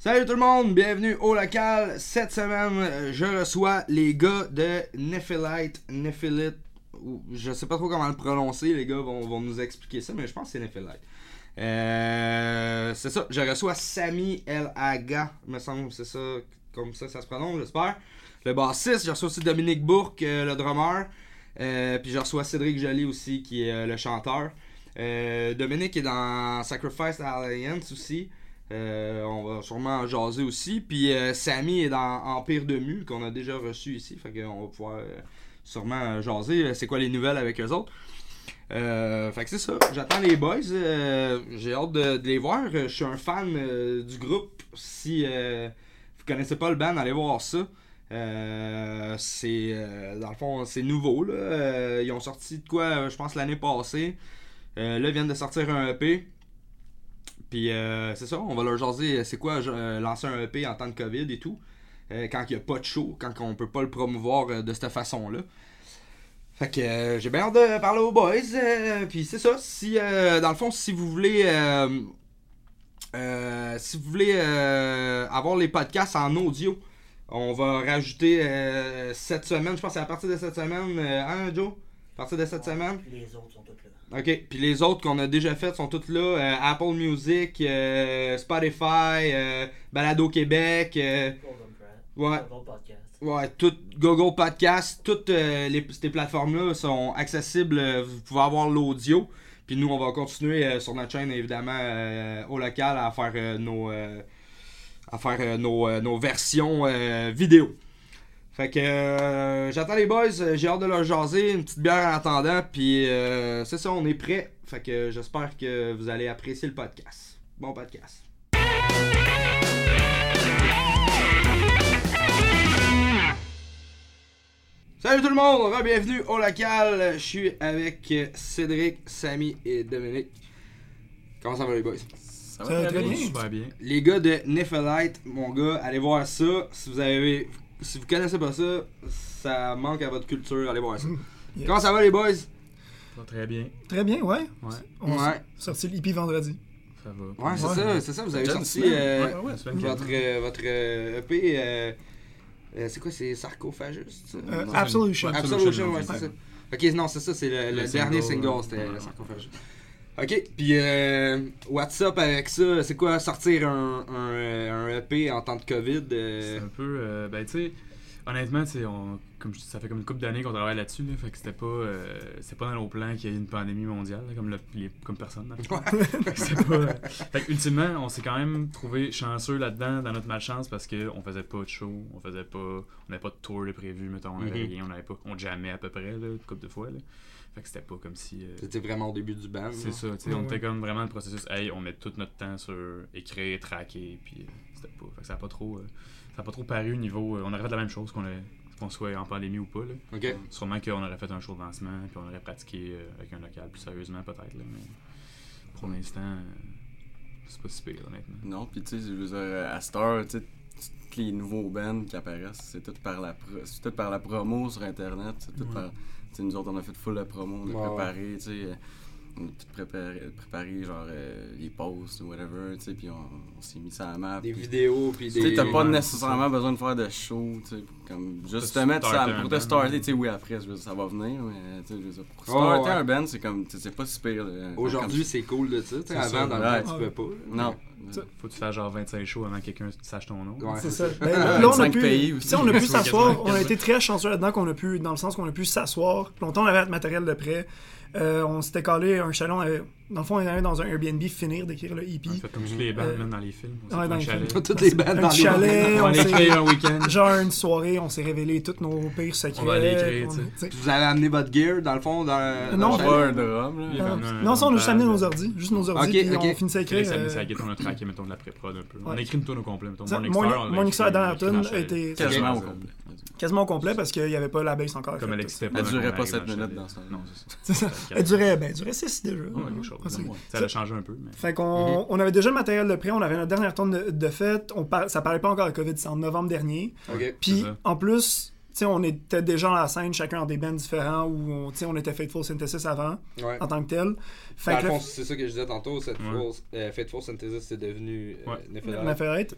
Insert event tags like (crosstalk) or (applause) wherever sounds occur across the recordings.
Salut tout le monde, bienvenue au local. Cette semaine, je reçois les gars de Nephilite, Nephilite, je sais pas trop comment le prononcer, les gars vont, nous expliquer ça, mais je pense que c'est Nephilite. Euh, c'est ça, je reçois Sami El Aga, me semble c'est ça, comme ça ça se prononce, j'espère. Le bassiste, je reçois aussi Dominique Bourque, euh, le drummer. Euh, puis je reçois Cédric Joly aussi, qui est le chanteur. Dominique est dans Sacrifice Alliance aussi. Euh, on va sûrement en jaser aussi. Puis euh, Samy est dans Empire de Mu, qu'on a déjà reçu ici. Fait qu'on va pouvoir euh, sûrement jaser. euh, C'est quoi les nouvelles avec eux autres. Fait que c'est ça. J'attends les boys. J'ai hâte de, les voir. Je suis un fan du groupe. Si vous connaissez pas le band, allez voir ça. C'est dans le fond c'est nouveau là. Ils ont sorti de quoi je pense l'année passée. Là ils viennent de sortir un EP. Puis euh, c'est ça, on va leur jaser euh, c'est quoi euh, lancer un EP en temps de Covid et tout. Euh, quand il n'y a pas de show, quand on peut pas le promouvoir de cette façon-là. Fait que j'ai bien hâte de parler aux boys. Puis c'est ça, si euh, dans le fond, si vous voulez si vous voulez avoir les podcasts en audio, on va rajouter cette semaine, je pense que c'est à partir de cette semaine, euh, hein Joe? À partir de cette semaine? Les autres sont toutes là. Ok, puis les autres qu'on a déjà faites sont toutes là. euh, Apple Music, euh, Spotify, euh, Balado Québec, euh. Ouais. Golden Podcast. ouais, tout Google Podcast, toutes les, ces plateformes-là sont accessibles. Vous pouvez avoir l'audio. Puis nous, on va continuer sur notre chaîne, évidemment, au local, à faire nos, à faire nos, nos versions vidéo. Fait que euh, j'attends les boys, euh, j'ai hâte de leur jaser, une petite bière en attendant, puis euh, c'est ça, on est prêt. Fait que j'espère que vous allez apprécier le podcast. Bon podcast. Salut tout le monde, bienvenue au local. Je suis avec Cédric, Samy et Dominique. Comment ça va les boys? Ça Ça va très bien. Super bien. Les gars de Nephelite, mon gars, allez voir ça. Si vous avez, si vous connaissez pas ça, ça manque à votre culture. Allez voir ça. (laughs) Yes. Comment ça va les boys? Ça va très bien. Très bien, ouais. Ouais, On Ouais. a sorti l'hippie vendredi. ça va. Ouais, c'est Ouais. ça, c'est ça. Vous avez John sorti euh, votre, euh, votre euh, EP. euh, euh, c'est quoi, c'est Sarcophagus? Euh. Absolution. Absolution, ouais, c'est ça. Ok, non, c'est ça, c'est le, le Le dernier single, single, ouais. c'était. Sarcophagus. Ok, puis euh, what's up avec ça? C'est quoi sortir un, un, euh, un EP en temps de COVID? euh, C'est un peu. euh, ben, tu sais, honnêtement, tu sais, on- comme je- ça fait comme une couple d'années qu'on travaille là-dessus, là, fait que c'était pas, euh, pas dans nos plans qu'il y ait une pandémie mondiale, là, comme, le- les- comme personne. c'était (laughs) pas, euh, fait que, ultimement, on s'est quand même trouvé chanceux là-dedans, dans notre malchance, parce qu'on faisait pas de show, on faisait pas. On n'avait pas de tour de prévu, mettons, on avait Mhm. rien, on avait pas. On jammait à peu près, là, une couple de fois, là. Fait que c'était pas comme si. euh, C'était vraiment au début du band. C'est ça, tu sais, Ouais, on ouais. était comme vraiment le processus, hey, on met tout notre temps sur écrire, traquer, puis euh, c'était pas. Fait que ça a pas trop. euh, ça a pas trop paru au niveau. euh, on aurait fait la même chose qu'on soit en pandémie ou pas, là. Ok. Sûrement qu'on aurait fait un show de lancement, puis on aurait pratiqué euh, avec un local plus sérieusement, peut-être, là, mais pour l'instant, euh, c'est pas si pire, honnêtement. Non, puis tu sais, je veux dire, à Star, tu sais, tous les nouveaux bands qui apparaissent, c'est tout par la pro- c'est tout par la promo sur internet, c'est tout Ouais. par tu sais nous autres on a fait full la promo, on a Ouais, préparé, tu sais, euh, tout préparé, préparé genre euh, les posts ou whatever, tu sais, puis on, on s'est mis ça à la map. Des puis- vidéos, puis Tu des. sais, t'as pas nécessairement besoin de faire de show, tu sais, comme juste te Pour mettre ça, pour te starter, tu sais, oui, après, je veux dire, ça va venir, mais tu sais, je veux dire, pour starter ouais. un band, c'est comme, tu c'est pas si pire. là. Aujourd'hui, c'est cool de ça. tu sais, Avant, dans le temps, tu peux pas. Non. Faut que tu fasses genre 25 shows avant que quelqu'un sache ton nom. Ouais. C'est ça. (laughs) Ben, là, on a 25 pu, pays tu aussi. on a pu (laughs) s'asseoir. On a 80. été très chanceux là-dedans qu'on a pu, dans le sens qu'on a pu s'asseoir. Longtemps, on avait notre matériel de prêt. Euh, on s'était collé un chalet. Dans le fond, on allait dans un Airbnb finir d'écrire le EP. On fait comme tous les bands, Euh, dans les films. Ouais, dans un les chalet. films. Toutes les bandes Un dans les chalet, On l'écrire s'est... un week-end. Genre une soirée, on s'est révélé tous nos pires secrets. On va aller écrire, On- tu Vous avez amené votre gear, dans le fond, dans. Non, dans le Pas un drum, là. Il y Ah, un- non, ça, on a juste amené un nos pad. ordi. Juste nos ordi. Ok, puis on finissait à écrire. Euh, on a traqué, mettons, de la pré-prod un peu. On a écrit une tonne au complet, mettons. ça, Morning Morning- Star, on l'a Morning Star, écrit, dans la chalet. était- Quasiment au complet. quasiment au complet parce qu'il n'y avait pas la base encore. Comme elle tout. existait Elle pas. durait pas arrive sept dans le minutes chalet. dans ce Non, c'est ça. C'est ça. Elle durait, ben, elle durait 6 déjà. Ah. Ça a changé un peu, mais. Fait qu'on on avait déjà le matériel de prêt, on avait notre dernière tonne de, de fête, on par- ça parlait pas encore de COVID, c'est en novembre dernier. Puis en plus, sais, on était déjà dans la scène, chacun dans des bands différents, où on, on était Faithful Synthesis avant, Ouais. en tant que tel. Fait que c'est ça que je disais tantôt, cette Ouais. Euh, Faithful Synthesis, c'est devenu euh, Ouais.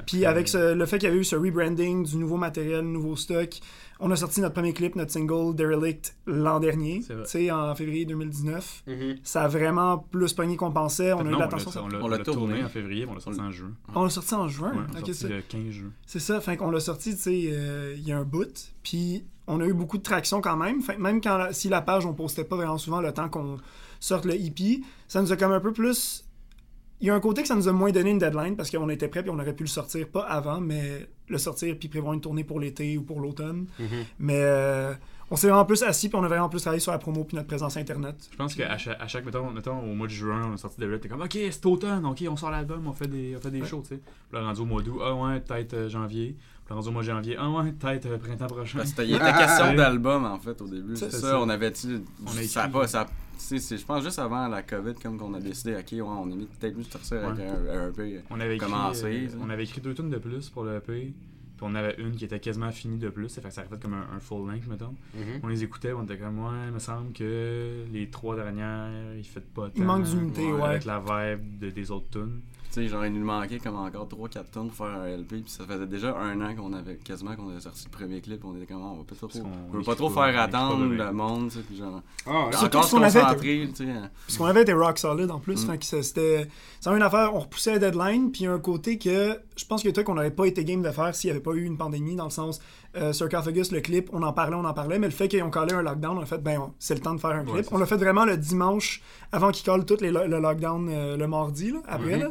Puis avec ce- le fait qu'il y avait eu ce rebranding, du nouveau matériel, nouveau stock, on a sorti notre premier clip, notre single Derelict l'an dernier, tu sais, en février 2019. Mhm. Ça a vraiment plus pogné qu'on pensait. On a eu non, de on l'attention. l'a- on l'a tourné tourné. en février, on l'a sorti en juin. On l'a sorti en juin? Ouais, on l'a Ok, sorti c'est- le 15 juin. C'est ça, fait qu'on l'a sorti, tu sais, euh, il y a un bout, puis on a eu beaucoup de traction quand même. Fait même quand si la page, on postait pas vraiment souvent le temps qu'on sorte le EP, ça nous a comme un peu plus... Il y a un côté que ça nous a moins donné une deadline, parce qu'on était prêt, puis on aurait pu le sortir, pas avant, mais le sortir, puis prévoir une tournée pour l'été ou pour l'automne. Mhm. Mais euh, on s'est vraiment plus assis, puis on a vraiment plus travaillé sur la promo, puis notre présence Internet. Je pense qu'à chaque, à chaque mettons, mettons, au mois de juin, on a sorti de t'es comme, ok, c'est automne, ok, on sort l'album, on fait des, on fait des Ouais. shows, tu sais. Là, rendu au mois d'août, ah ouais, peut-être euh, janvier. Rendu au mois de janvier, ah ouais, peut-être euh, printemps prochain. Parce qu'il était (laughs) question d'album en fait au début. C'est ça. ça, on avait tu On a ça a pas ça c'est- je pense juste avant la Covid comme qu'on a décidé OK, ouais, on est mis- peut-être mieux de sortir avec Ouais. un, un EP. On avait écrit, euh, on avait écrit deux tunes de plus pour le EP. Puis on avait une qui était quasiment finie de plus. Ça fait que ça a fait comme un, un full length, mettons. Mhm. On les écoutait, on était comme, ouais, il me semble que les trois dernières, ils font pas tant. Il manque d'unité, ouais. Avec la vibe de- des autres tunes. Tu sais, genre il nous manquait comme encore 3 4 tonnes pour faire un LP puis ça faisait déjà un an qu'on avait quasiment qu'on avait sorti le premier clip, on était comme on va pas trop on veut pas trop faire attendre le monde, tu sais, puis genre Ah, ouais. Surtout encore se qu'on avait- concentrer, tu sais. Parce qu'on avait été rock solid en plus. Mm. Fait que ça, c'était. C'est une affaire, on repoussait la deadline, puis il y a un côté que je pense qu'il y a un truc qu'on n'aurait pas été game de faire s'il n'y avait pas eu une pandémie, dans le sens euh, Sarcophagus, le clip, on en parlait, on en parlait, mais le fait qu'ils ont collé un lockdown, on a fait, ben, c'est le temps de faire un clip. on l'a fait vraiment le dimanche, avant qu'ils collent tout les lo- le lockdown euh, le mardi, là, après. Là.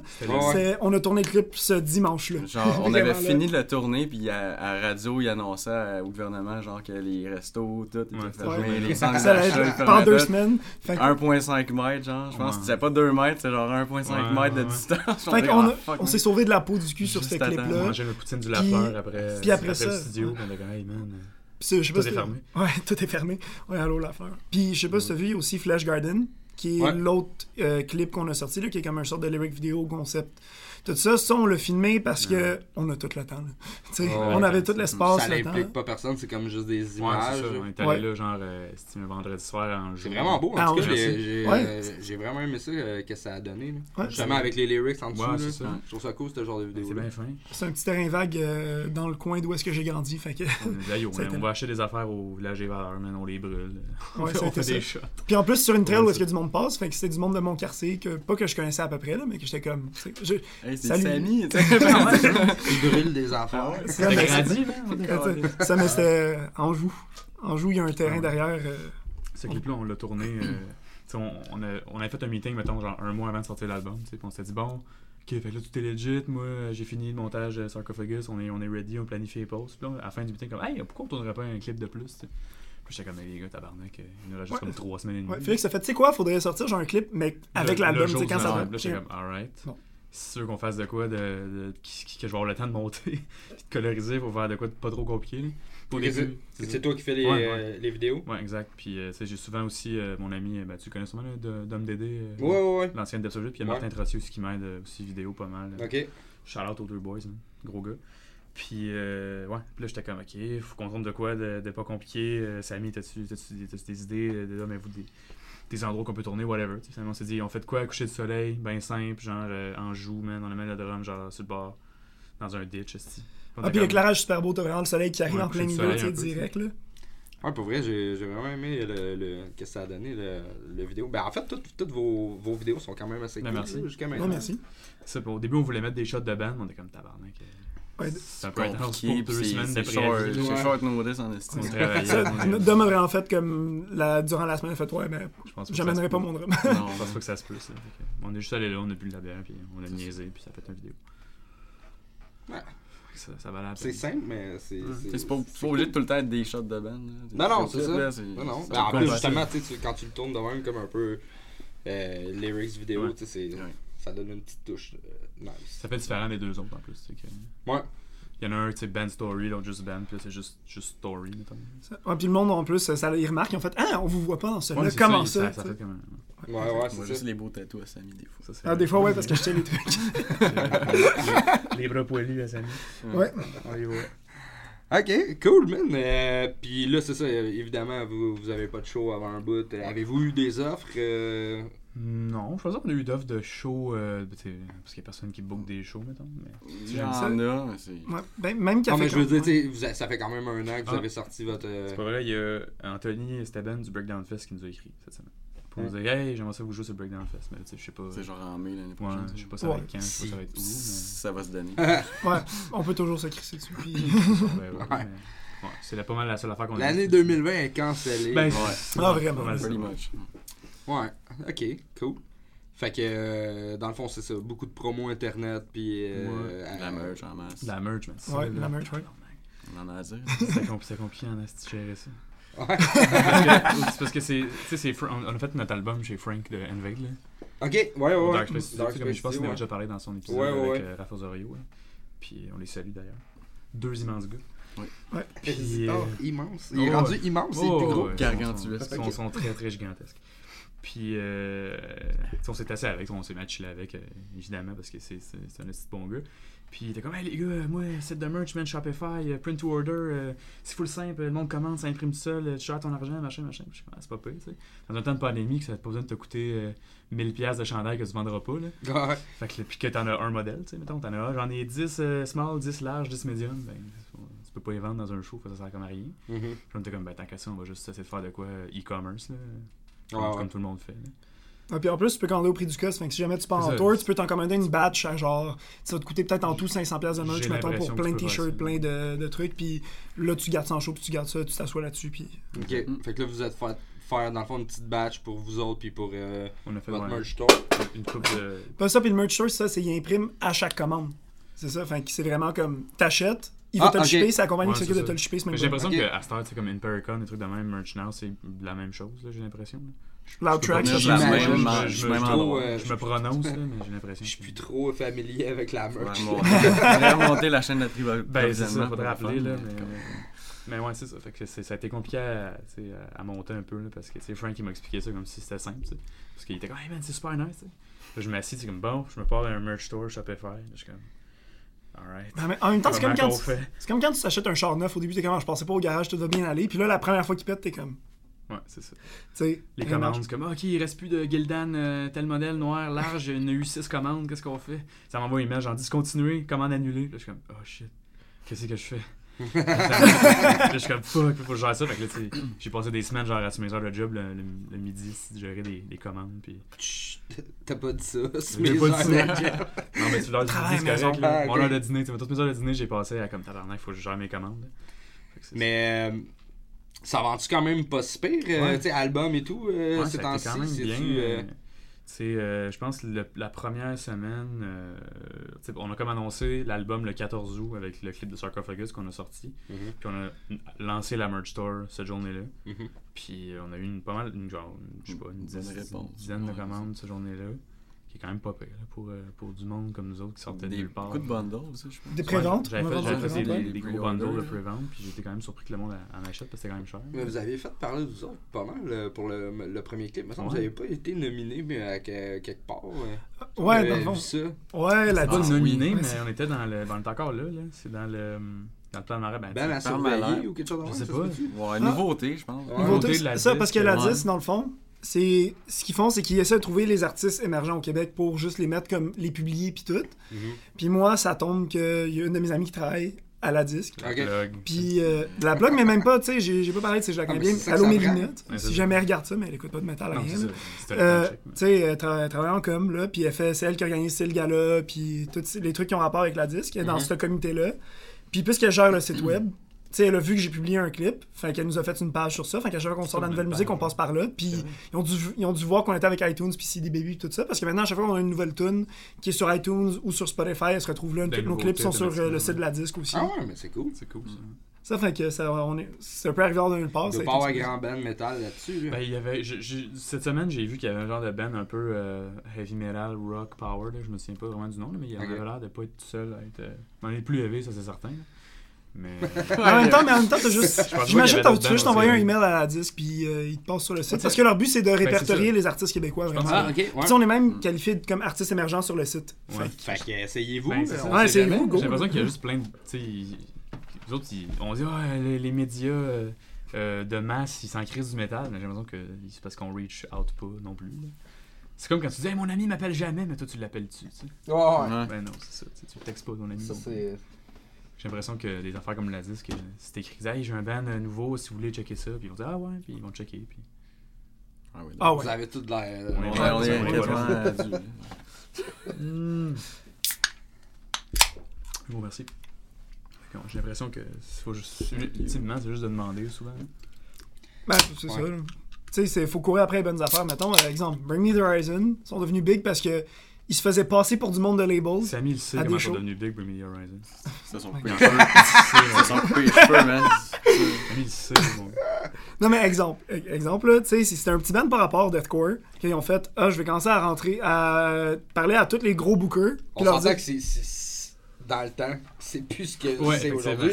On a tourné le clip ce dimanche-là. Genre, on avait fini de le tourner, puis à, à radio, il annonçait euh, au gouvernement genre que les restos, tout étaient Ouais, fermés, ouais. les centres d'achat, ils pendant deux semaines. Fait que- 1.5 mètres, genre. Je pense c'était pas 2 mètres, c'est genre 1.5 Ouais, mètres de distance. (laughs) ah, on man. s'est sauvé de la peau du cul sur Juste ce attends. On clip-là. mangeait le poutine du Lafleur après, puis après après ça- le studio. On je sais pas Tout si- est fermé. (laughs) Ouais, tout est fermé. Ouais, allô la fleur. Puis je sais pas si t'as vu, aussi Flash Garden, qui est Ouais. l'autre euh, clip qu'on a sorti, là, qui est comme un sorte de lyric vidéo concept. Tout ça, ça, on l'a filmé parce que on a tout le temps. là. (laughs) Ouais. on avait tout l'espace, Ça le temps. n'implique pas personne, c'est comme juste des Ouais, images. ça. là. On est allé Ouais. là, genre, euh, c'était un vendredi soir en C'est vraiment beau, en Ah, tout cas, ouais. j'ai- Ouais. euh, j'ai vraiment aimé ça, euh, que ça a donné. là. Ouais, Justement, avec les lyrics en dessous, Ouais, ça. je trouve ça cool, ce genre de vidéo. C'est bien fin. C'est un petit terrain vague euh, dans le coin d'où est-ce que j'ai grandi. Fait que... On (laughs) yo, man, va acheter des affaires au village des valeurs, man, on les brûle. (laughs) Ouais, on fait des shots. Puis en plus, sur une trail Ouais, où est-ce que du monde passe, fait que c'était du monde de mon quartier, que, pas que je connaissais à peu près, là, mais que j'étais comme. je- Hey, Salut. Samy, (laughs) tu brûlent des affaires. c'est- T'as mais- grandi, ça, ça, mais c'était Anjou. Anjou, il y a un terrain Ouais. derrière. euh, Ce clip-là, on l'a tourné. euh, on, on, a, on fait un meeting, mettons, genre un mois avant de sortir l'album. on s'est dit, bon, ok, fait là, tout est legit. Moi, j'ai fini le montage de Sarcophagus. On est, on est ready, on planifie les posts. Puis là, à la fin du meeting, comme, hey, pourquoi on tournerait pas un clip de plus? tu sais? Puis j'étais comme, les gars, tabarnak, euh, il nous reste juste Ouais. comme trois semaines et demie. Ouais, Félix a fait, tu sais quoi, faudrait sortir genre un clip, mais avec l'album, tu sais, quand ça va. Là, j'étais comme, alright. Bon. C'est sûr qu'on fasse de quoi, de, de- que je vais avoir le temps de monter, (laughs) de coloriser pour faire de quoi de pas trop compliqué. c'est toi qui fais les, Ouais, ouais. euh, les vidéos? Ouais, exact. Puis, euh, tu sais, j'ai souvent aussi euh, mon ami, euh, ben, tu connais sûrement de- Dom Dédé, Ouais, ouais, ouais. l'ancien de Solid, puis il y a. Martin Trottier aussi qui m'aide aussi vidéo pas mal. Ok. Shout out aux deux boys, hein, gros gars. Puis, euh, ouais, puis là, j'étais comme, ok, faut qu'on tourne de quoi de, de pas compliqué. Euh, Samy, t'as-tu des, idées euh, de, ah, mais vous, des, des endroits qu'on peut tourner, whatever. Finalement, on s'est dit, on fait de quoi? Coucher de soleil, ben simple, genre euh, en joue, man, on amène le drum, genre sur le bord, dans un ditch, Ah, puis comme- l'éclairage super beau, t'as vraiment le soleil qui arrive Ouais, en plein milieu, tu direct, là. Ouais, pour vrai, j'ai vraiment aimé le, le, qu'est-ce que ça a donné, le, le vidéo. Ben, en fait, toutes, toutes vos, vos vidéos sont quand même assez Ben, cool merci. jusqu'à Non, maintenant. merci. Ça, puis au début, on voulait mettre des shots de band, on était comme tabarnak. Ouais, C'est un peu intense compliqué, pour deux c'est semaines de c'est short, préavis. c'est short notice en estime. On. Ça, on a vraiment fait comme la, durant la semaine, fait ouais, ben, j'amènerai ça pas mon peut. drum. Non, Je pense pas que ça se peut, ça. On est juste allé là, on a bu de la bière, puis on a niaisé, puis ça a fait une vidéo. Ouais. Ça, ça valait la C'est simple, mais c'est. C'est c'est pas, obligé de tout le temps être des shots de band. là. Non, non, c'est ça. Non, non. c'est Ben, en plus, justement, tu sais, tu- quand tu le tournes de même comme un peu euh, lyrics vidéo, Ouais. tu sais, c'est- Ouais. ça donne une petite touche euh, nice. Ça fait différent des deux autres en plus. c'est que- Ouais. Il y en a un, tu sais, band story, l'autre juste band, puis c'est juste, juste story, mettons. Ouais, puis le monde en plus, ça, ils remarquent, ils ont fait Ah, on vous voit pas dans celui-là. Ouais, Comment ça? Ça, ça fait comme un. Ouais, ouais, Moi, c'est juste les beaux tatous à Samy, des fois. Ah, des fois, ouais, parce que je tiens les (laughs) trucs. les, les bras poilus à Samy. Ouais. On les voit. Ok, cool, man. Euh, Puis là, c'est ça, évidemment, vous, vous avez pas de show avant un bout. Avez-vous eu des offres euh, Non, je pense qu'on a eu d'offres de shows, euh, sais, parce qu'il y a personne qui book des shows, mettons. Mais... Il y en ça. a, mais c'est. Ouais, ben, même qu'à Non, mais je veux dire, vous a- ça fait quand même un an que vous Ah. avez sorti votre. C'est pas vrai, il y a Anthony Esteban du Breakdown Fest qui nous a écrit cette semaine. Pour nous dire, hey, j'aimerais ça vous jouer sur le Breakdown Fest, mais tu sais, je sais pas. C'est genre en mai l'année Ouais, prochaine. je sais pas ça va être quand, je sais pas ça va être où. Ça va se donner. (laughs) Ouais, on peut toujours se crisser dessus. Puis... (laughs) Mais... ouais, ouais, Ouais. mais- ouais, c'est la- pas mal la seule affaire qu'on a L'année eue. 2020 est cancellée. Ben, Ouais. c'est pas- vraiment. pas mal ça. Pretty much. Ouais, ok, cool. Fait que, euh, dans le fond, c'est ça, beaucoup de promos internet, puis. euh, Ouais. La euh, merch en masse. La merch, man. c'est Ouais, la merch, ouais. On en a à dire. C'est compl- c'est compliqué en asti gérer ça. Ouais. Parce que- c'est parce que c'est. Tu sais, on a fait notre album chez Frank de Invade, là. Ok, ouais, ouais, ouais. Dark Space Studio, Dark c'est comme- je pense qu'il Studio, avait déjà parlé dans son épisode Ouais, ouais, avec ouais. euh, Rafa Zorio. là. Puis on les salue d'ailleurs. Deux immenses gars. Ouais. Puis, Oh, euh, immense. Il est oh, rendu ouais. immense, c'est Oh, plus gros. ouais, Gargantuesque. Ils sont, sont- très très gigantesques. Puis euh, on s'est assis avec, on s'est matché avec, euh, évidemment, parce que c'est c'est- c'est un petit bon gars. Puis il était comme, hey les gars, moi, site de merch, man, Shopify, euh, print to order, euh, c'est full simple, le monde commande, ça imprime tout seul, euh, tu gères ton argent, machin, machin. Puis je Ah, c'est pas pire, tu sais. Dans un temps de pandémie, que ça n'a pas besoin de te coûter euh, 1000$ piastres de chandail que tu vendras pas, là. Ouais. Fait que, puis que t'en as un modèle, tu sais, mettons, t'en as un, j'en ai 10 euh, small, 10 large, 10 medium, ben, tu peux pas les vendre dans un show, ça sert comme à rien. Mhm. Puis on était comme, ben tant qu'à ça, on va juste essayer de faire de quoi e-commerce, là. Comme, Ouais, ouais. comme tout le monde fait. là. Ouais, puis en plus, tu peux commander au prix du cost. Fait que si jamais tu pars en tour, tu peux t'en commander une batch à genre. Ça va te coûter peut-être en tout 500$ piastres de merch, mettons, pour plein de t-shirts, plein de, de trucs. Puis là, tu gardes ça en show, puis tu gardes ça, tu t'assois là-dessus. Puis. Ok, Mm. fait que là, vous êtes fait faire, dans le fond, une petite batch pour vous autres, puis pour euh, On a fait votre ouais, merch store. une coupe de. (laughs) Pas ça, puis le merch store, ça, c'est qu'il imprime à chaque commande. C'est ça. Fait que c'est vraiment comme t'achètes, il va Ah, te le ok. shipper, c'est la compagnie Ouais, qui s'occupe de te le shipper J'ai l'impression Ok. qu'à Star, c'est comme Impericon, des trucs de même, Merch Now, c'est la même chose, là, j'ai l'impression. Loud Je Track, même- je- je- je- je- je-. Je me prononce, là, mais j'ai l'impression. Je suis plus trop familier avec la merch. Ouais, (laughs) faudrait remonter la chaîne de tribu. Ben, c'est ça, faudrait rappeler, là. Mais, mais ouais, c'est ça. Fait que ça a été compliqué à, monter un peu, là, parce que c'est Frank qui m'a expliqué ça comme si c'était simple. Parce qu'il était comme, hey man, c'est super nice, tu sais. Là, je m'assis, c'est comme, bon, je me pars à un merch store, Shopify. Là, je suis comme, alright. Ben, en même temps, c'est comme, quand tu, comme quand tu t'achètes un char neuf. Au début, t'es comme, Ah, je pensais pas au garage, tout va bien aller. Puis là, la première fois qu'il pète, t'es comme, Ouais, c'est ça. Les commandes, c'est comme, Ah, ok, il reste plus de Gildan, euh, tel modèle noir, large, il y en a eu 6 commandes, qu'est-ce qu'on fait? Ça m'envoie une image, j'en discontinuer, commande annulée. Là, je suis comme, oh shit, qu'est-ce que je fais? (laughs) Là, je suis comme, fuck, faut que je gère ça. Fait que là, tu j'ai passé des semaines, genre, à mes heures de job, le, le- le midi, de gérer des, des commandes. Puis... Chut, T'as pas dit ça. C'est mes pas heures de job. Non, mais tu l'heure du Travail midi, c'est correct. Là. Ah, Mon heure de dîner, tu toutes mes heures de dîner, j'ai passé à comme tabarnak, faut que je gère mes commandes. Mais euh, ça vend-tu quand même pas si pire, euh, Ouais. tu sais, album et tout, euh, Ouais, ces temps-ci? quand même c'est-tu, bien. euh, euh, euh, je pense le- la première semaine, euh, on a comme annoncé l'album le 14 août avec le clip de Sarcophagus qu'on a sorti. mhm, Puis on a lancé la merch store cette journée-là. mhm. Puis on a eu une, pas mal, une, genre, je sais pas, une, dizaine, une dizaine de commandes cette journée-là. Qui est quand même pas pire là, pour, euh, pour du monde comme nous autres qui sortaient de Des nulle part. beaucoup de bundles aussi, je pense. Des pré-ventes. J'avais fait, fait pré-ventes, des, ouais. des gros bundles de pré-vente, puis j'étais quand même surpris que le monde en achète parce que c'était quand même cher. Mais vous avez fait parler de vous autres pas mal euh, pour le, le premier clip. Mais vous Ouais. n'avez pas été nominé mais à que- quelque part. euh. Ouais, J'avais dans le fond. ça. Ouais, la C'est pas nominé, Ouais, mais on était dans le. Ben, on est encore là, là. C'est dans le. Dans le plan de marais. Ben, Ben malade. ou quelque chose de Je même, sais ça pas. Ouais, nouveauté, je pense. Ouais. Nouveauté, de la ça, parce que la disque, 10, dans le fond, c'est ce qu'ils font, c'est qu'ils essaient de trouver les artistes émergents au Québec pour juste les mettre comme les publier puis tout. Mhm. Puis moi, ça tombe qu'il y a une de mes amies qui travaille à la disque. Puis euh, de la blog, mais même pas, tu sais, j'ai pas parlé de ces connais Ah, bien. Allô. Ouais, c'est si jamais elle regarde ça, mais elle écoute pas de métal rien. Euh, tu sais, elle tra- elle travaille en com, là, puis elle fait, c'est elle qui organise le gala, puis tous les trucs qui ont rapport avec la disque, elle est dans Mhm. ce comité-là. Puis puisqu'elle gère le site web, tu sais, elle a vu que j'ai publié un clip, fait qu'elle nous a fait une page sur ça, fait qu'à chaque fois qu'on sort de la nouvelle musique, on passe par là, puis ils ont, dû, ils ont dû voir qu'on était avec iTunes, puis CD Baby, tout ça, parce que maintenant, à chaque fois qu'on a une nouvelle tune qui est sur iTunes ou sur Spotify, elle se retrouve là, tous nos clips sont sur euh, le site de la disque aussi. Ah ouais, mais c'est cool. C'est cool, ça. Ça fait que ça, on est, c'est un peu arrivé nulle part. Il ça a pas avoir grand band metal là-dessus. là. Ben, il y avait, je- je- cette semaine, j'ai vu qu'il y avait un genre de band un peu euh, heavy metal, rock, power. Là, je me souviens pas vraiment du nom, là, mais il Ok. avait l'air de pas être tout seul. À être, euh, on est plus élevé, ça c'est certain. là. (laughs) Mais. en même temps, mais en même temps, t'as juste. J'imagine que tu veux juste envoyer un email à la disque, puis euh, ils te passent sur le site. Parce que leur but, c'est de c'est répertorier les artistes québécois, vraiment. Ah, ok, ouais. On est même qualifié comme artiste émergent sur le site. Ouais. Fait que essayez-vous. Ben, Ouais. J'ai l'impression qu'il y a juste plein de. Les autres, ils- on dit, ah, les, les médias euh, euh, de masse, ils s'en crisent du métal. Mais j'ai l'impression que c'est parce qu'on reach out pas non plus. là. C'est comme quand tu dis, hey, mon ami m'appelle jamais, mais toi, tu l'appelles-tu, tu sais? Ouais. Ben non, c'est ça. tu pas ton ami. Ça, c'est. J'ai l'impression que des affaires comme la disque, c'est écrit, hey, j'ai un band euh, nouveau, si vous voulez checker ça. Puis ils vont dire, ah ouais, puis ils vont checker. Puis... Ah oui, Ah Vous ouais. avez tout de l'air. On On, est- est- on est Ouais, quasiment ouais. adultes. Je vous remercie. Fait que, J'ai l'impression que faut juste, ultimement, c'est juste de demander souvent. Ben, c'est Ouais. ça. Tu sais, il faut courir après les bonnes affaires. Mettons, par exemple, Bring Me the Horizon sont devenus big parce que ils se faisaient passer pour du monde de labels. Samy, il sait À comment ils sont devenus big Bring Me Horizon. Ça, coupés Il les en cheveux. Ça, les man. Samy, il sait. bon. Non, mais exemple, exemple là, tu sais, si c'était un petit band par rapport au Deathcore, qu'ils ont fait, ah, je vais commencer à rentrer, à parler à tous les gros bookers, On s'entend dire, que c'est. Dans le temps, c'est plus ce que Ouais, c'est aujourd'hui.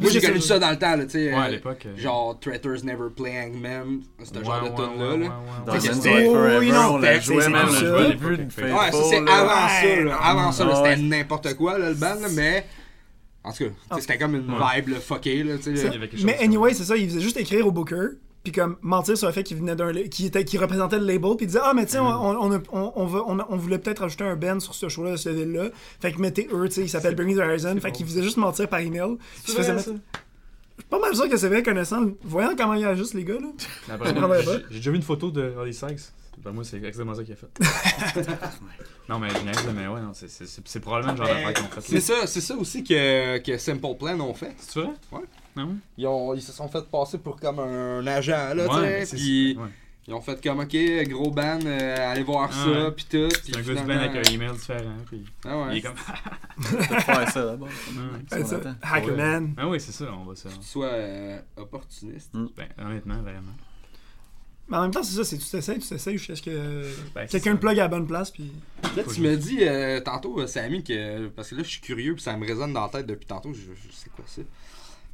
Moi, j'ai connu ça. dans le temps, là, tu sais. Ouais, à euh, l'époque. euh, Genre, Traitors Never Play Hangman, ce ouais, genre de ouais, là. Dans c'était- Forever, on la c'est même, on ça. la jouait au début de Ouais, ça c'est avant ça, là. Avant ça, c'était n'importe quoi, là, le band, mais. En tout cas, c'était comme une vibe, fuckée, là, tu sais. Il mais anyway, c'est ça, ils faisaient juste écrire au booker, puis comme mentir sur le fait qu'il venait d'un, qu'il était, qu'il représentait le label, puis ils disaient, ah, mais tu sais, on, Mm-hmm. on, a- on, on, veut- on, on voulait peut-être rajouter un band sur ce show-là, de cette ville-là, fait que mettez eux, tu sais, il s'appelle the Horizon, fait bon. qu'ils faisaient juste mentir par email. Faisaient vrai, mettre- ça. Je suis pas mal sûr que c'est vrai, connaissant, voyant comment ils agissent, les gars, là. J'ai- déjà vu une photo de Holly Sykes. Ben, moi, c'est exactement ça qu'il a fait. (laughs) non, mais je là, mais ouais, non, c'est- probablement le genre d'affaire qu'ils ont fait. C'est ça, c'est ça aussi que, que Simple Plan ont fait. C'est vrai? Ouais. Ah? Ils, ont, ils se sont fait passer pour comme un agent, là, Ouais, tu sais. Ils ont fait comme, ok, gros ban, euh, allez voir Ah ça, ouais. puis tout. C'est puis un gars du band finalement- avec un email différent. Puis Ah il ouais. est comme. (laughs) Peut-être faire ça d'abord. Ah ouais. Ouais. Hackerman. Ah oui, c'est ça, on va ça. Que tu sois euh, opportuniste. Ben, honnêtement, vraiment. Mais en même temps, c'est ça, c'est tu t'essayes, tu t'essayes jusqu'à ce que Ben, c'est quelqu'un le plug à la bonne place, puis... Là, tu me dis euh, tantôt, euh, Samy, que. Parce que là, je suis curieux, puis ça me résonne dans la tête depuis tantôt, je, je sais quoi c'est.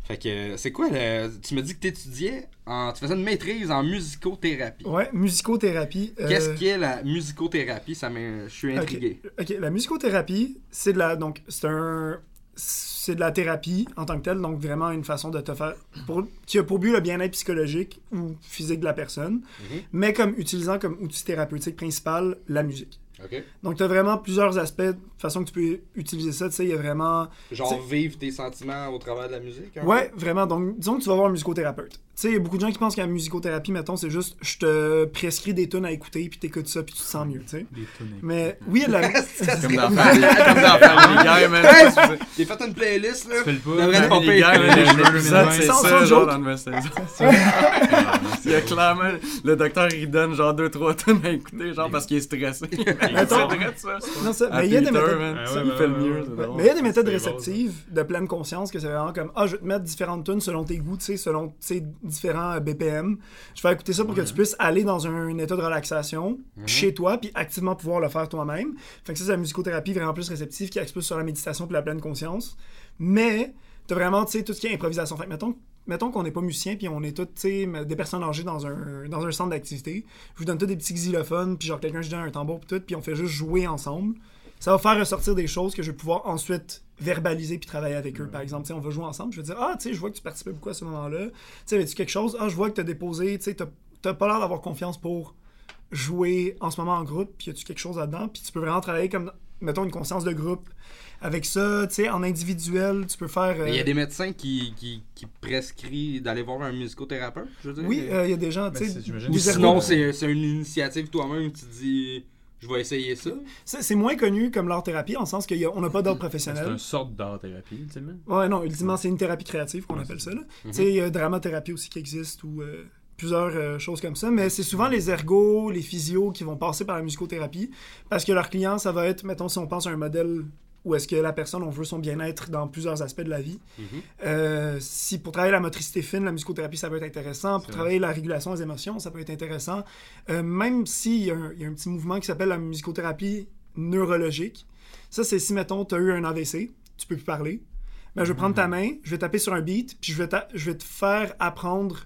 Fait que, c'est quoi, le- tu me dis que tu étudiais, en, tu faisais une maîtrise en musicothérapie. Ouais, musicothérapie. euh, Qu'est-ce qu'est la musicothérapie? Ça Je suis intrigué. Ok, la musicothérapie, c'est de la donc c'est un c'est de la thérapie en tant que telle, donc vraiment une façon de te faire pour qui a pour but le bien-être psychologique ou physique de la personne, Mhm. mais comme utilisant comme outil thérapeutique principal la musique. Ok. Donc tu as vraiment plusieurs aspects de façon que tu peux utiliser ça, tu sais, il y a vraiment Genre vivre tes sentiments au travers de la musique. Ouais, vraiment. Donc, disons que tu vas voir un musicothérapeute. Tu sais, il y a beaucoup de gens qui pensent que la musicothérapie, mettons, c'est juste je te prescris des tunes à écouter, puis t'écoutes ça, puis tu te sens mieux, tu sais. Des tunes. Mais oui, il y a de la. (laughs) Family comme dans Family Guy, man. J'ai fait une playlist là. Tu fais le pas. Family Guy, man, c'est ça, genre, dans (laughs) Il y a c'est- clairement, le docteur, il donne genre 2-3 tonnes à écouter, genre parce qu'il est stressé. C'est. Non, ça- mais il y a des méthodes. il fait le mieux. c'est mais il y a des méthodes c'est réceptives de pleine conscience que c'est vraiment comme ah je vais te mettre différentes tunes selon tes goûts, tu sais, selon tu sais, différents euh, BPM. Je vais écouter ça pour que tu puisses aller dans un état de relaxation chez toi puis activement pouvoir le faire toi-même. Fait que ça c'est la musicothérapie vraiment plus réceptive qui plus sur la méditation puis la pleine conscience. Mais t'as vraiment tu sais tout ce qui est improvisation. Fait que mettons mettons qu'on n'est pas musicien puis on est tous tu sais des personnes âgées dans un dans un centre d'activité. Je vous donne tous des petits xylophones puis genre quelqu'un je donne un tambour puis tout puis on fait juste jouer ensemble ça va faire ressortir des choses que je vais pouvoir ensuite verbaliser puis travailler avec eux. Par exemple, tu sais, on va jouer ensemble, je vais dire Ah, tu sais, je vois que tu participais beaucoup à ce moment-là. Tu sais, avais-tu quelque chose Ah, je vois que tu as déposé, tu sais, t'as- t'as pas l'air d'avoir confiance pour jouer en ce moment en groupe, puis y a-tu quelque chose là-dedans? Puis tu peux vraiment travailler comme, mettons, une conscience de groupe. Avec ça, tu sais, en individuel, tu peux faire. Il y a euh, des médecins qui, qui, qui prescrivent d'aller voir un musicothérapeute, je veux dire? Oui, euh, il y a des gens, tu Ben, sais. que sinon, c'est c'est une initiative toi-même, tu te dis, je vais essayer ça. C'est c'est moins connu comme l'art thérapie, en le sens qu'on n'a pas C'est professionnel. une sorte d'art-thérapie, ultimement. Ouais, non, ultimement, c'est une thérapie créative qu'on appelle ça. là. Tu sais, il y a dramathérapie aussi qui existe ou euh, plusieurs euh, choses comme ça. Mais c'est souvent les ergos, les physios qui vont passer par la musicothérapie parce que leur client, ça va être, mettons, si on pense à un modèle où est-ce que la personne, on veut son bien-être dans plusieurs aspects de la vie. Mhm. Euh, si pour travailler la motricité fine, la musicothérapie, ça peut être intéressant. Pour travailler la régulation des émotions, ça peut être intéressant. Euh, même s'il y, a un- il y a un petit mouvement qui s'appelle la musicothérapie neurologique. Ça, c'est si, mettons, tu as eu un AVC, tu peux plus parler. Ben, je vais prendre ta main, je vais taper sur un beat, puis je vais, ta- je vais te faire apprendre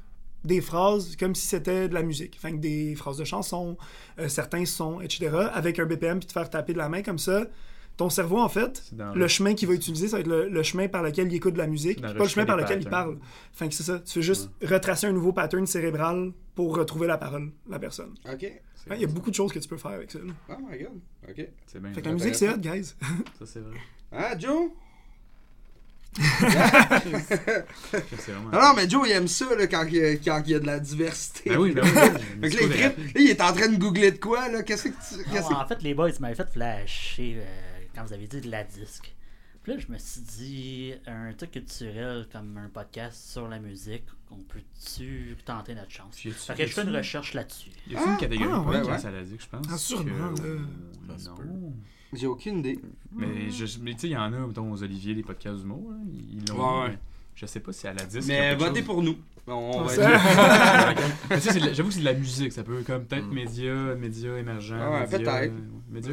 des phrases comme si c'était de la musique. Enfin, des phrases de chansons, euh, certains sons, etc. Avec un BPM, puis te faire taper de la main comme ça. Ton cerveau, en fait, le chemin qu'il va utiliser, ça va être le, le chemin par lequel il écoute de la musique, C'est pas le chemin par lequel il parle. Fait que c'est ça. Tu fais juste retracer un nouveau pattern cérébral pour retrouver la parole de la personne. Ok. Il y a beaucoup de choses que tu peux faire avec ça. là. Oh my god. Ok. C'est bien. Fait que ça, la musique, c'est hot, guys. (laughs) c'est vrai. Hein, Joe? (laughs) Non, non, mais Joe, il aime ça là, quand, il y a, quand il y a de la diversité. Ben oui, ben oui. Fait que là, il, est en train de googler de quoi, là? Qu'est-ce que tu. Non, Qu'est-ce que... en fait, les boys, ils m'avaient fait flasher euh, quand vous avez dit de la disque. Puis là, je me suis dit, un truc culturel comme un podcast sur la musique, on peut-tu tenter notre chance? Puis y Fait que je fais une y recherche là-dessus. Y a-tu une Ah, catégorie ah, ouais, podcast ouais. à la disque, je pense? Ah, sûrement, que- peut. Non. J'ai aucune idée. Mais je- mais tu sais, il y en a, mettons, aux Olivier, des podcasts d'humour, là, ils l'ont. Ouais, Je sais pas si à la disque. Mais il y a votez chose- pour nous. On va (laughs) j'avoue que c'est de la musique, ça peut comme peut-être Mm. médias, médias émergents. Ah ouais, peut-être. euh, médias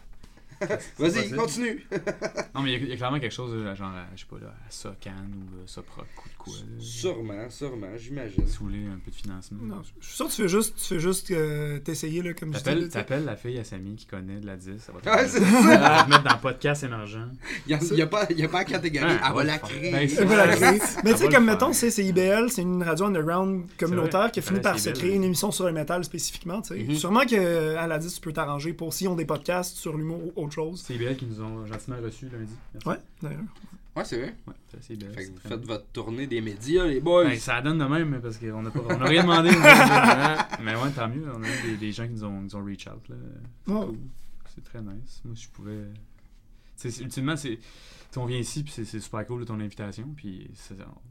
(laughs) Vas-y, continue. (laughs) Non, mais il y a- il y, a clairement quelque chose, là, genre, à, je sais pas, là, à Socan ou euh, Soproc ou de quoi. là. Sûrement, sûrement, j'imagine. Saouler un peu de financement. Non, je suis sûr que tu fais juste, tu fais juste euh, t'essayer, là, comme je dis. là, T'appelles, t'appelles la fille à Samy qui connaît de la 10, ça va te Ouais, c'est ça. ça. Elle va te mettre dans le podcast émergent. Il n'y a, pas- y a pas la catégorie. Ah, Elle va la créer. Ben, Elle va la créer. (laughs) Mais tu sais, comme mettons, c'est c'est IBL, c'est une radio underground communautaire qui a fini par se créer une émission sur le métal spécifiquement, tu sais. Mhm. Sûrement qu'à la 10, tu peux t'arranger pour s'ils ont des podcasts sur l'humour ou autre chose. C'est IBL qui nous ont gentiment reçus lundi. Merci. Ouais, d'ailleurs. Ouais, c'est vrai. Ouais, c'est. Fait que vous faites bien. votre tournée des médias, les boys. Ben, ça donne de même, parce qu'on n'a pas- on a rien demandé. mais ouais, tant mieux. On a eu des, des gens qui nous ont, nous ont reach out. là. C'est Ouais. cool. C'est très nice. Moi, si je pouvais. Ultimement, c'est. on vient ici, puis c'est- super cool de ton invitation. Puis,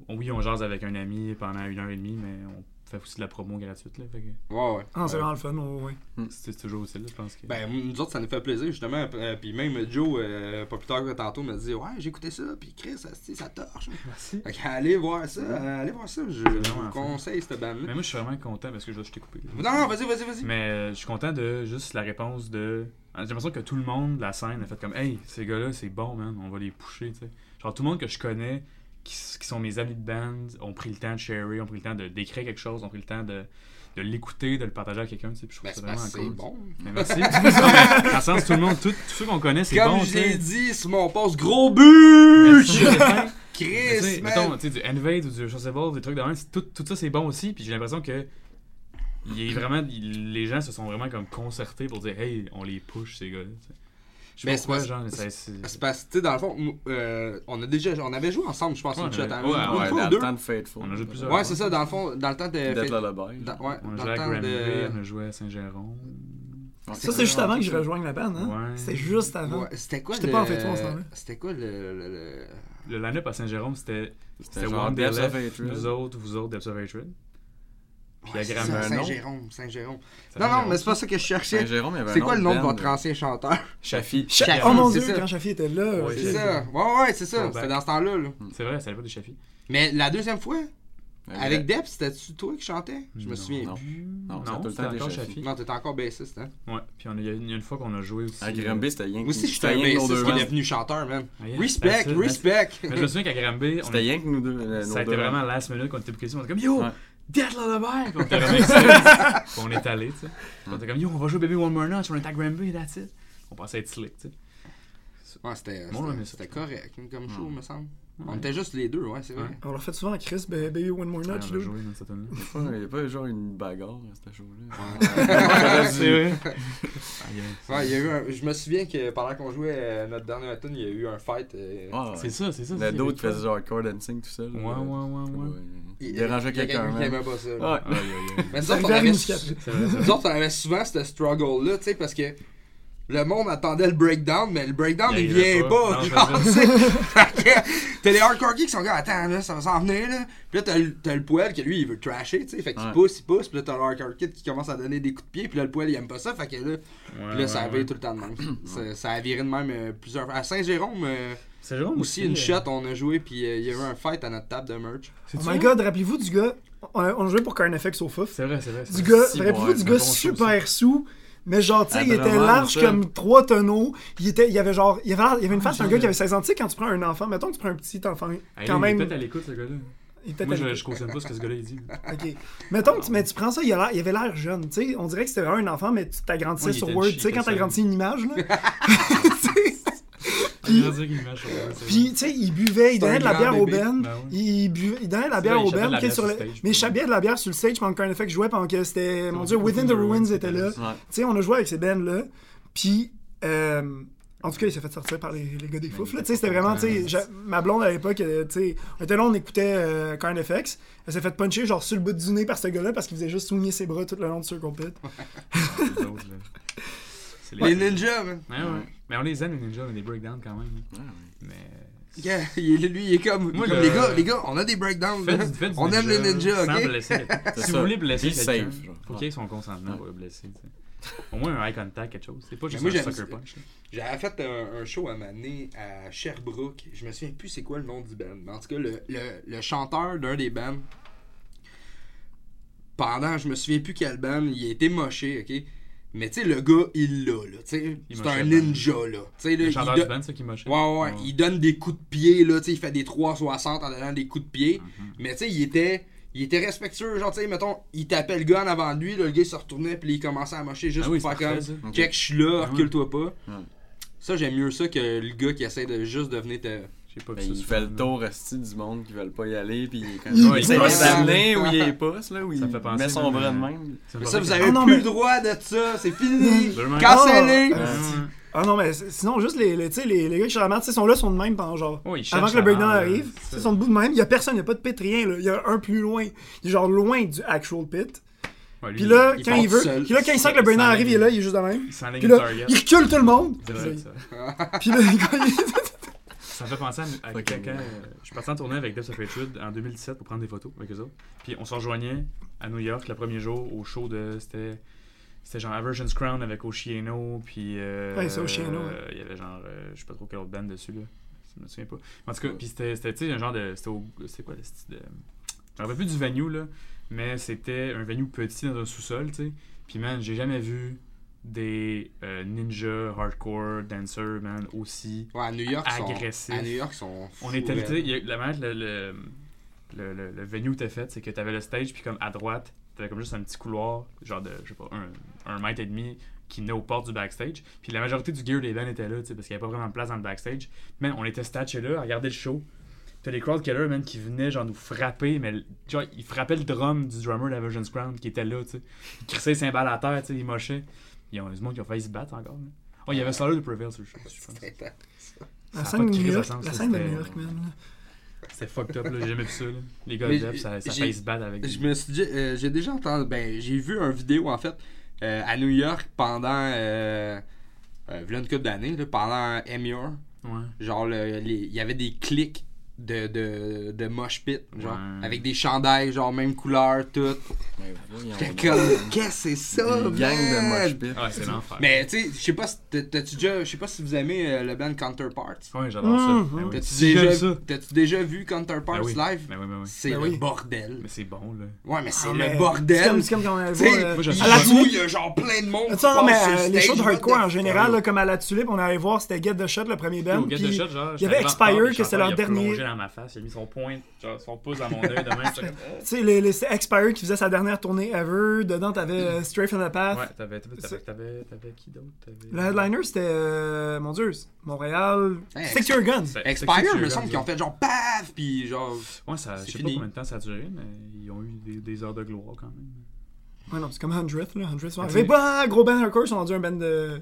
oui, on jase avec un ami pendant une heure et demie, mais on fait aussi de la promo gratuite. Là, fait que Ouais, ouais. Ah, c'est vraiment le fun, ouais, ouais. c'est c'est toujours utile, là, je pense. Que... Ben, nous autres, ça nous fait plaisir, justement. Euh, Puis même Joe, euh, pas plus tard que tantôt, me dit Ouais, j'ai écouté ça, puis Chris, ça, ça torche. (laughs) Merci. Fait que allez voir ça, euh, allez voir ça. Je vous conseille cette bande-là. Mais moi, je suis vraiment content parce que je, je t'ai coupé. Non, non, vas-y, vas-y, vas-y. Mais euh, je suis content de juste la réponse de. J'ai l'impression que tout le monde de la scène a fait comme Hey, ces gars-là, c'est bon, man, on va les pusher, tu sais. Genre, tout le monde que je connais, qui, sont mes amis de band, ont pris le temps de sharer, ont pris le temps de d'écrire quelque chose, ont pris le temps de, de l'écouter, de le partager à quelqu'un, tu sais. Puis je Ben, trouve c'est ça vraiment c'est cool. bon. Mais merci. (laughs) Dans le sens, tout le monde, tous ceux qu'on connaît, c'est Comme bon, je tu sais. l'ai dit, sur mon poste, gros but! C'est (laughs) tu Chris, mettons, tu sais, du Invade ou du Shuffle, des trucs de même, c'est- tout, tout ça c'est bon aussi, puis j'ai l'impression que il est vraiment, il- les gens se sont vraiment comme concertés pour dire hey, on les push ces gars-là. Je Mais pas c'est genre, c'est- ça- c'est- C'est parce que, tu sais, dans le fond, euh, on, a déjà, on avait joué ensemble, je pense, Ouais, une on shot à ouais, une Ouais, fois ou dans deux. le temps de Fateful. On a joué plusieurs Ouais, c'est ça, dans le fond, dans le temps de. Death fait- Lullaby. dans- ouais, on a dans joué le à temps Granby, de. on a joué à Saint-Jérôme. Ouais, Ça, c'est juste avant que je rejoigne la bande, hein? Ouais. C'était juste avant. Ouais, c'était quoi J'étais le... pas en fait en ce temps-là. C'était quoi le... le, le- Le line-up à Saint-Jérôme, c'était C'était One Hatred. nous autres, vous autres, Depths of Hatred. Ouais, c'est. Saint-Jérôme, Saint-Jérôme. C'est Non, non, mais c'est pas ça que je cherchais. Saint-Jérôme, il y avait un C'est quoi le nom de votre ancien chanteur? Chafi. Chafi. Oh mon c'est dieu, ça. quand Chafi était là. Ouais. C'est ça. Ouais, ouais, c'est ça. C'était dans ce temps-là. Là. C'est vrai, allait pas de Chafi. Mais la deuxième fois, avec. Depp, c'était-tu toi qui chantais? Je me Non. souviens Non. plus. Non, c'était encore Chafi. Non, t'étais encore bassiste, hein? Ouais, puis il y, a une fois qu'on a joué aussi. À Granby, c'était rien que Moi aussi, j'étais qui est devenu chanteur, man. Ah, Respect, respect. Mais je me souviens qu'à Granby, on C'était rien que nous deux. euh, Ça a été vraiment last minute qu'on était ici. On était comme Yo, Ouais. Death Lullaby! Puis on était vraiment excités. Puis on est allé, tu sais. On était comme Yo, on va jouer Baby One More Notch, on est à Granby, that's it. On pensait être slick, tu sais. Ouais, c'était Bon, c'était- mais ça, c'était je correct comme show, Ouais. me semble. On Ouais. était juste les deux, ouais, c'est vrai. Ouais. On leur fait souvent à Chris, ba- Baby One More Ouais, Notch. on a là. joué dans cette tune-là. Il y a pas- il y a genre une bagarre à ce show-là. (laughs) C'est vrai. Ah. Ouais, il y a eu un... Je me souviens que pendant qu'on jouait euh, notre dernière tune, il y a eu un fight. euh, Ah, C'est ça, c'est ça. Le c'est- d'autre qui faisait genre hardcore dancing tout seul. Ouais, ouais, ouais, ouais. Il dérangeait il y a quelqu'un, man. aimait pas ça. Ouais. Mais nous autres, on avait souvent ce struggle-là, tu sais, parce que le monde attendait le breakdown, mais le breakdown, il, Il vient pas. (laughs) T'as les hardcore geeks qui sont comme, attends, là, ça va s'en venir, là. Puis là, t'as le, poêle que lui, il veut trasher, tu sais. Fait qu'il Ouais. pousse, il pousse. Puis là, t'as le hardcore kid qui commence à donner des coups de pied. Puis là, le poêle, il aime pas ça. Fait que là, Ouais, puis là ouais, ça ouais. avait tout le temps de même. (clears throat) ça, ça a viré de même euh, plusieurs fois. À Saint-Jérôme, euh, Jérôme aussi, une euh, shot, on a joué. Puis euh, il y a eu un fight à notre table de merch. c'est Oh my god, rappelez-vous du gars. On a, on a joué pour Carnifex au Fouf. C'est vrai, c'est vrai. c'est Du vrai. gars, rappelez-vous du gars super sous. Mais genre, tu sais, Ah, il était large ça. comme trois tonneaux. Il, était, il y avait genre. Il y avait, il y avait une face d'un j'en gars qui ai- avait 16 ans. Tu sais, quand tu prends un enfant, mettons que tu prends un petit enfant, Hey, quand même. peut-être à l'écoute, ce gars-là. Moi, je, je cautionne pas ce que ce gars-là dit. (laughs) Ok. Mettons que tu, mais tu prends ça, il, a l'air- il avait l'air jeune. Tu sais, on dirait que c'était vraiment un enfant, mais tu t'agrandissais sur Word. Tu sais, quand était t'agrandis une image, là. (laughs) (laughs) Puis, tu sais, il buvait, il donnait de la bière au. Ben. Ben ouais. Il, buvait, il donnait de la bière au Ben. Mais il de la bière sur le stage pendant que Effect jouait, pendant que c'était. Mon dieu, Within the Ruins était là. Ouais. Tu sais, on a joué avec ces bands-là. Puis, euh, en tout cas, il s'est fait sortir par les, les gars des Fouf. là. Tu sais, c'était vraiment, tu sais, ma blonde à l'époque, euh, tu sais, on était là, on écoutait euh, Kind FX. Elle s'est fait puncher, genre, sur le bout du nez par ce gars-là parce qu'il faisait juste swinger ses bras tout le long de. Les autres, là. C'est Les ninjas, man. Ouais, ouais. Mais on les aime, les ninjas, on a des breakdowns quand même. Ouais, ouais. Mais. Yeah, il est- lui, il est comme, Moi, comme le- les gars, les gars, on a des breakdowns. Faites faites on aime les ninjas, sans ok? blesser Si ça. vous voulez blesser quelqu'un, faut qu'il ait son consentement pour le blesser. tu sais. Au moins un eye contact, quelque chose. C'est pas juste moi, un sucker punch. J'avais fait un, un show à Mané à Sherbrooke. Je me souviens plus c'est quoi le nom du band. Mais en tout cas, le, le, le chanteur d'un des bands, pendant, je me souviens plus quel band, il a été moché, ok? Mais tu sais, le gars, il l'a, là. Tu sais, Il c'est un ninja, là. Tu sais, là, Le il chanteur du band, ça qui. Ouais, ouais, ouais. Il donne des coups de pied, là, tu sais, il fait des 360 en donnant des coups de pied. Mhm. Mais tu sais, il était, il était respectueux, genre, tu sais, mettons, il tapait le gars en avant de lui, là, le gars il se retournait, puis il commençait à mocher juste Ah oui, pour faire comme, check, je suis là, Ah recule-toi pas. Ça, j'aime mieux ça que le gars qui essaie de juste devenir te. J'ai pas vu Ben, ça il fait le tour du monde qui veulent pas y aller puis quand Il- essaie il de s'amener où il est pas là où Ça il me fait penser met son bras de même Ça Ça, vous avez Ah non, plus mais- le droit de ça, c'est fini. Cancellé. Ah, Ah non, mais sinon, juste les, les, les, les gars qui sont là, sont de même pendant genre. Ils Avant que le breakdown arrive, ils sont debout de même, il y a personne, il y a pas de pit, rien, là. Il y a un plus loin. Il est genre loin du actual pit. Ouais, lui, Puis là, il quand il veut, seul. puis là, quand il sent que le breakdown arrive, il est là, il est juste de même. Il Puis le là, il recule tout le monde. Vrai, (laughs) ça. Puis là, quand il- Ça me fait penser à, à Ok. quelqu'un. euh, je suis parti en tournée avec Depths of Hatred en 2017 pour prendre des photos avec eux autres. Puis on se rejoignait à New York le premier jour au show de. C'était. C'était genre Aversion's Crown avec Oceano. Puis. euh, Ouais, c'est Oceano, euh, Il y avait genre. euh, je sais pas trop quelle autre band dessus là. Je me souviens pas. En tout cas, puis c'était. C'était tu sais, un genre de. C'était au- C'est quoi le style de. Je me rappelle plus du venue là. Mais c'était un venue petit dans un sous-sol, tu sais. Puis man, j'ai jamais vu des euh, ninja hardcore dancers, man, aussi Ouais, à New York, ils sont-. À New York, sont. on fous, la manière que le, le, le, le, le venue était fait, c'est que t'avais le stage, puis comme à droite, t'avais comme juste un petit couloir, genre de, je sais pas, un, un mètre et demi, qui venait aux portes du backstage. Puis la majorité du gear des bands était là, tu sais, parce qu'il y avait pas vraiment de place dans le backstage. Mais on était statchés là, à regarder le show. T'as les crowd killers, man, qui venaient genre nous frapper, mais genre, ils frappaient le drum du drummer d'Aversion's Crown qui était là, tu sais. Ils crissaient les cymbales à terre, tu sais, ils mochaient. Il y a des monde qui ont failli se battre encore, là. Oh, il y avait Solid de Prevail sur le show, je pense. C'était- La Ça a scène de New York, la là, scène de c'était- New York, man. C'était fucked up, là, j'ai jamais vu ça, là. Les gars Mais de Def, ça, ça failli se battre avec. Je me suis dit, euh, j'ai déjà entendu, ben, j'ai vu une vidéo en fait euh, à New York pendant, euh, euh, une couple d'années, là, pendant Emure. Ouais. Genre, le- il y avait des clics de, de, de mosh pit, genre, Ouais. avec des chandails, genre, même couleur, tout. J'étais comme, qu'est-ce que c'est ça, Des gangs de mosh pit. Ouais, c'est l'enfer. Mais tu sais, je sais pas si t'as- t'as-tu déjà, je sais pas si vous aimez euh, le band Counterparts. Ouais, j'adore ça. Mmh, Ben oui. T'as-tu déjà, ça. t'as-tu déjà vu Counterparts Ben oui. live? Ben oui, ben oui. C'est Ben le oui. bordel. Mais c'est bon, là. Ouais, mais c'est Ah, le mais bordel. C'est comme, c'est comme quand on allait Tu sais, voir, euh, moi, je il à la tulipe. il y a genre plein de monde. Non, mais euh, le les shows de hardcore the en général, comme à la Tulipe, on allait voir, c'était Get the Shot, le premier band. Get the Shot, genre, il y avait j'étais Expire, que c'était leur dernier- dans ma face, il a mis son poing, genre son pouce dans mon œil de même. oh. Tu sais, les, Expire qui faisait sa dernière tournée ever. Dedans, t'avais euh, Stray from the Path. Ouais, t'avais, t'avais, t'avais, t'avais, t'avais qui d'autre? T'avais- Le headliner, c'était, euh, mon dieu, Montréal. Hey, Stick to your guns. Expire, me semble qu'ils ont fait genre paf, puis genre. Ouais, ça, C'est je sais fini. pas combien de temps ça a duré, mais ils ont eu des, des heures de gloire quand même. Ouais, non, c'est comme Hundredth, là. Hundredth, Mais arrivés. tu sais- Bah, gros band hardcore, ils sont rendus un band de.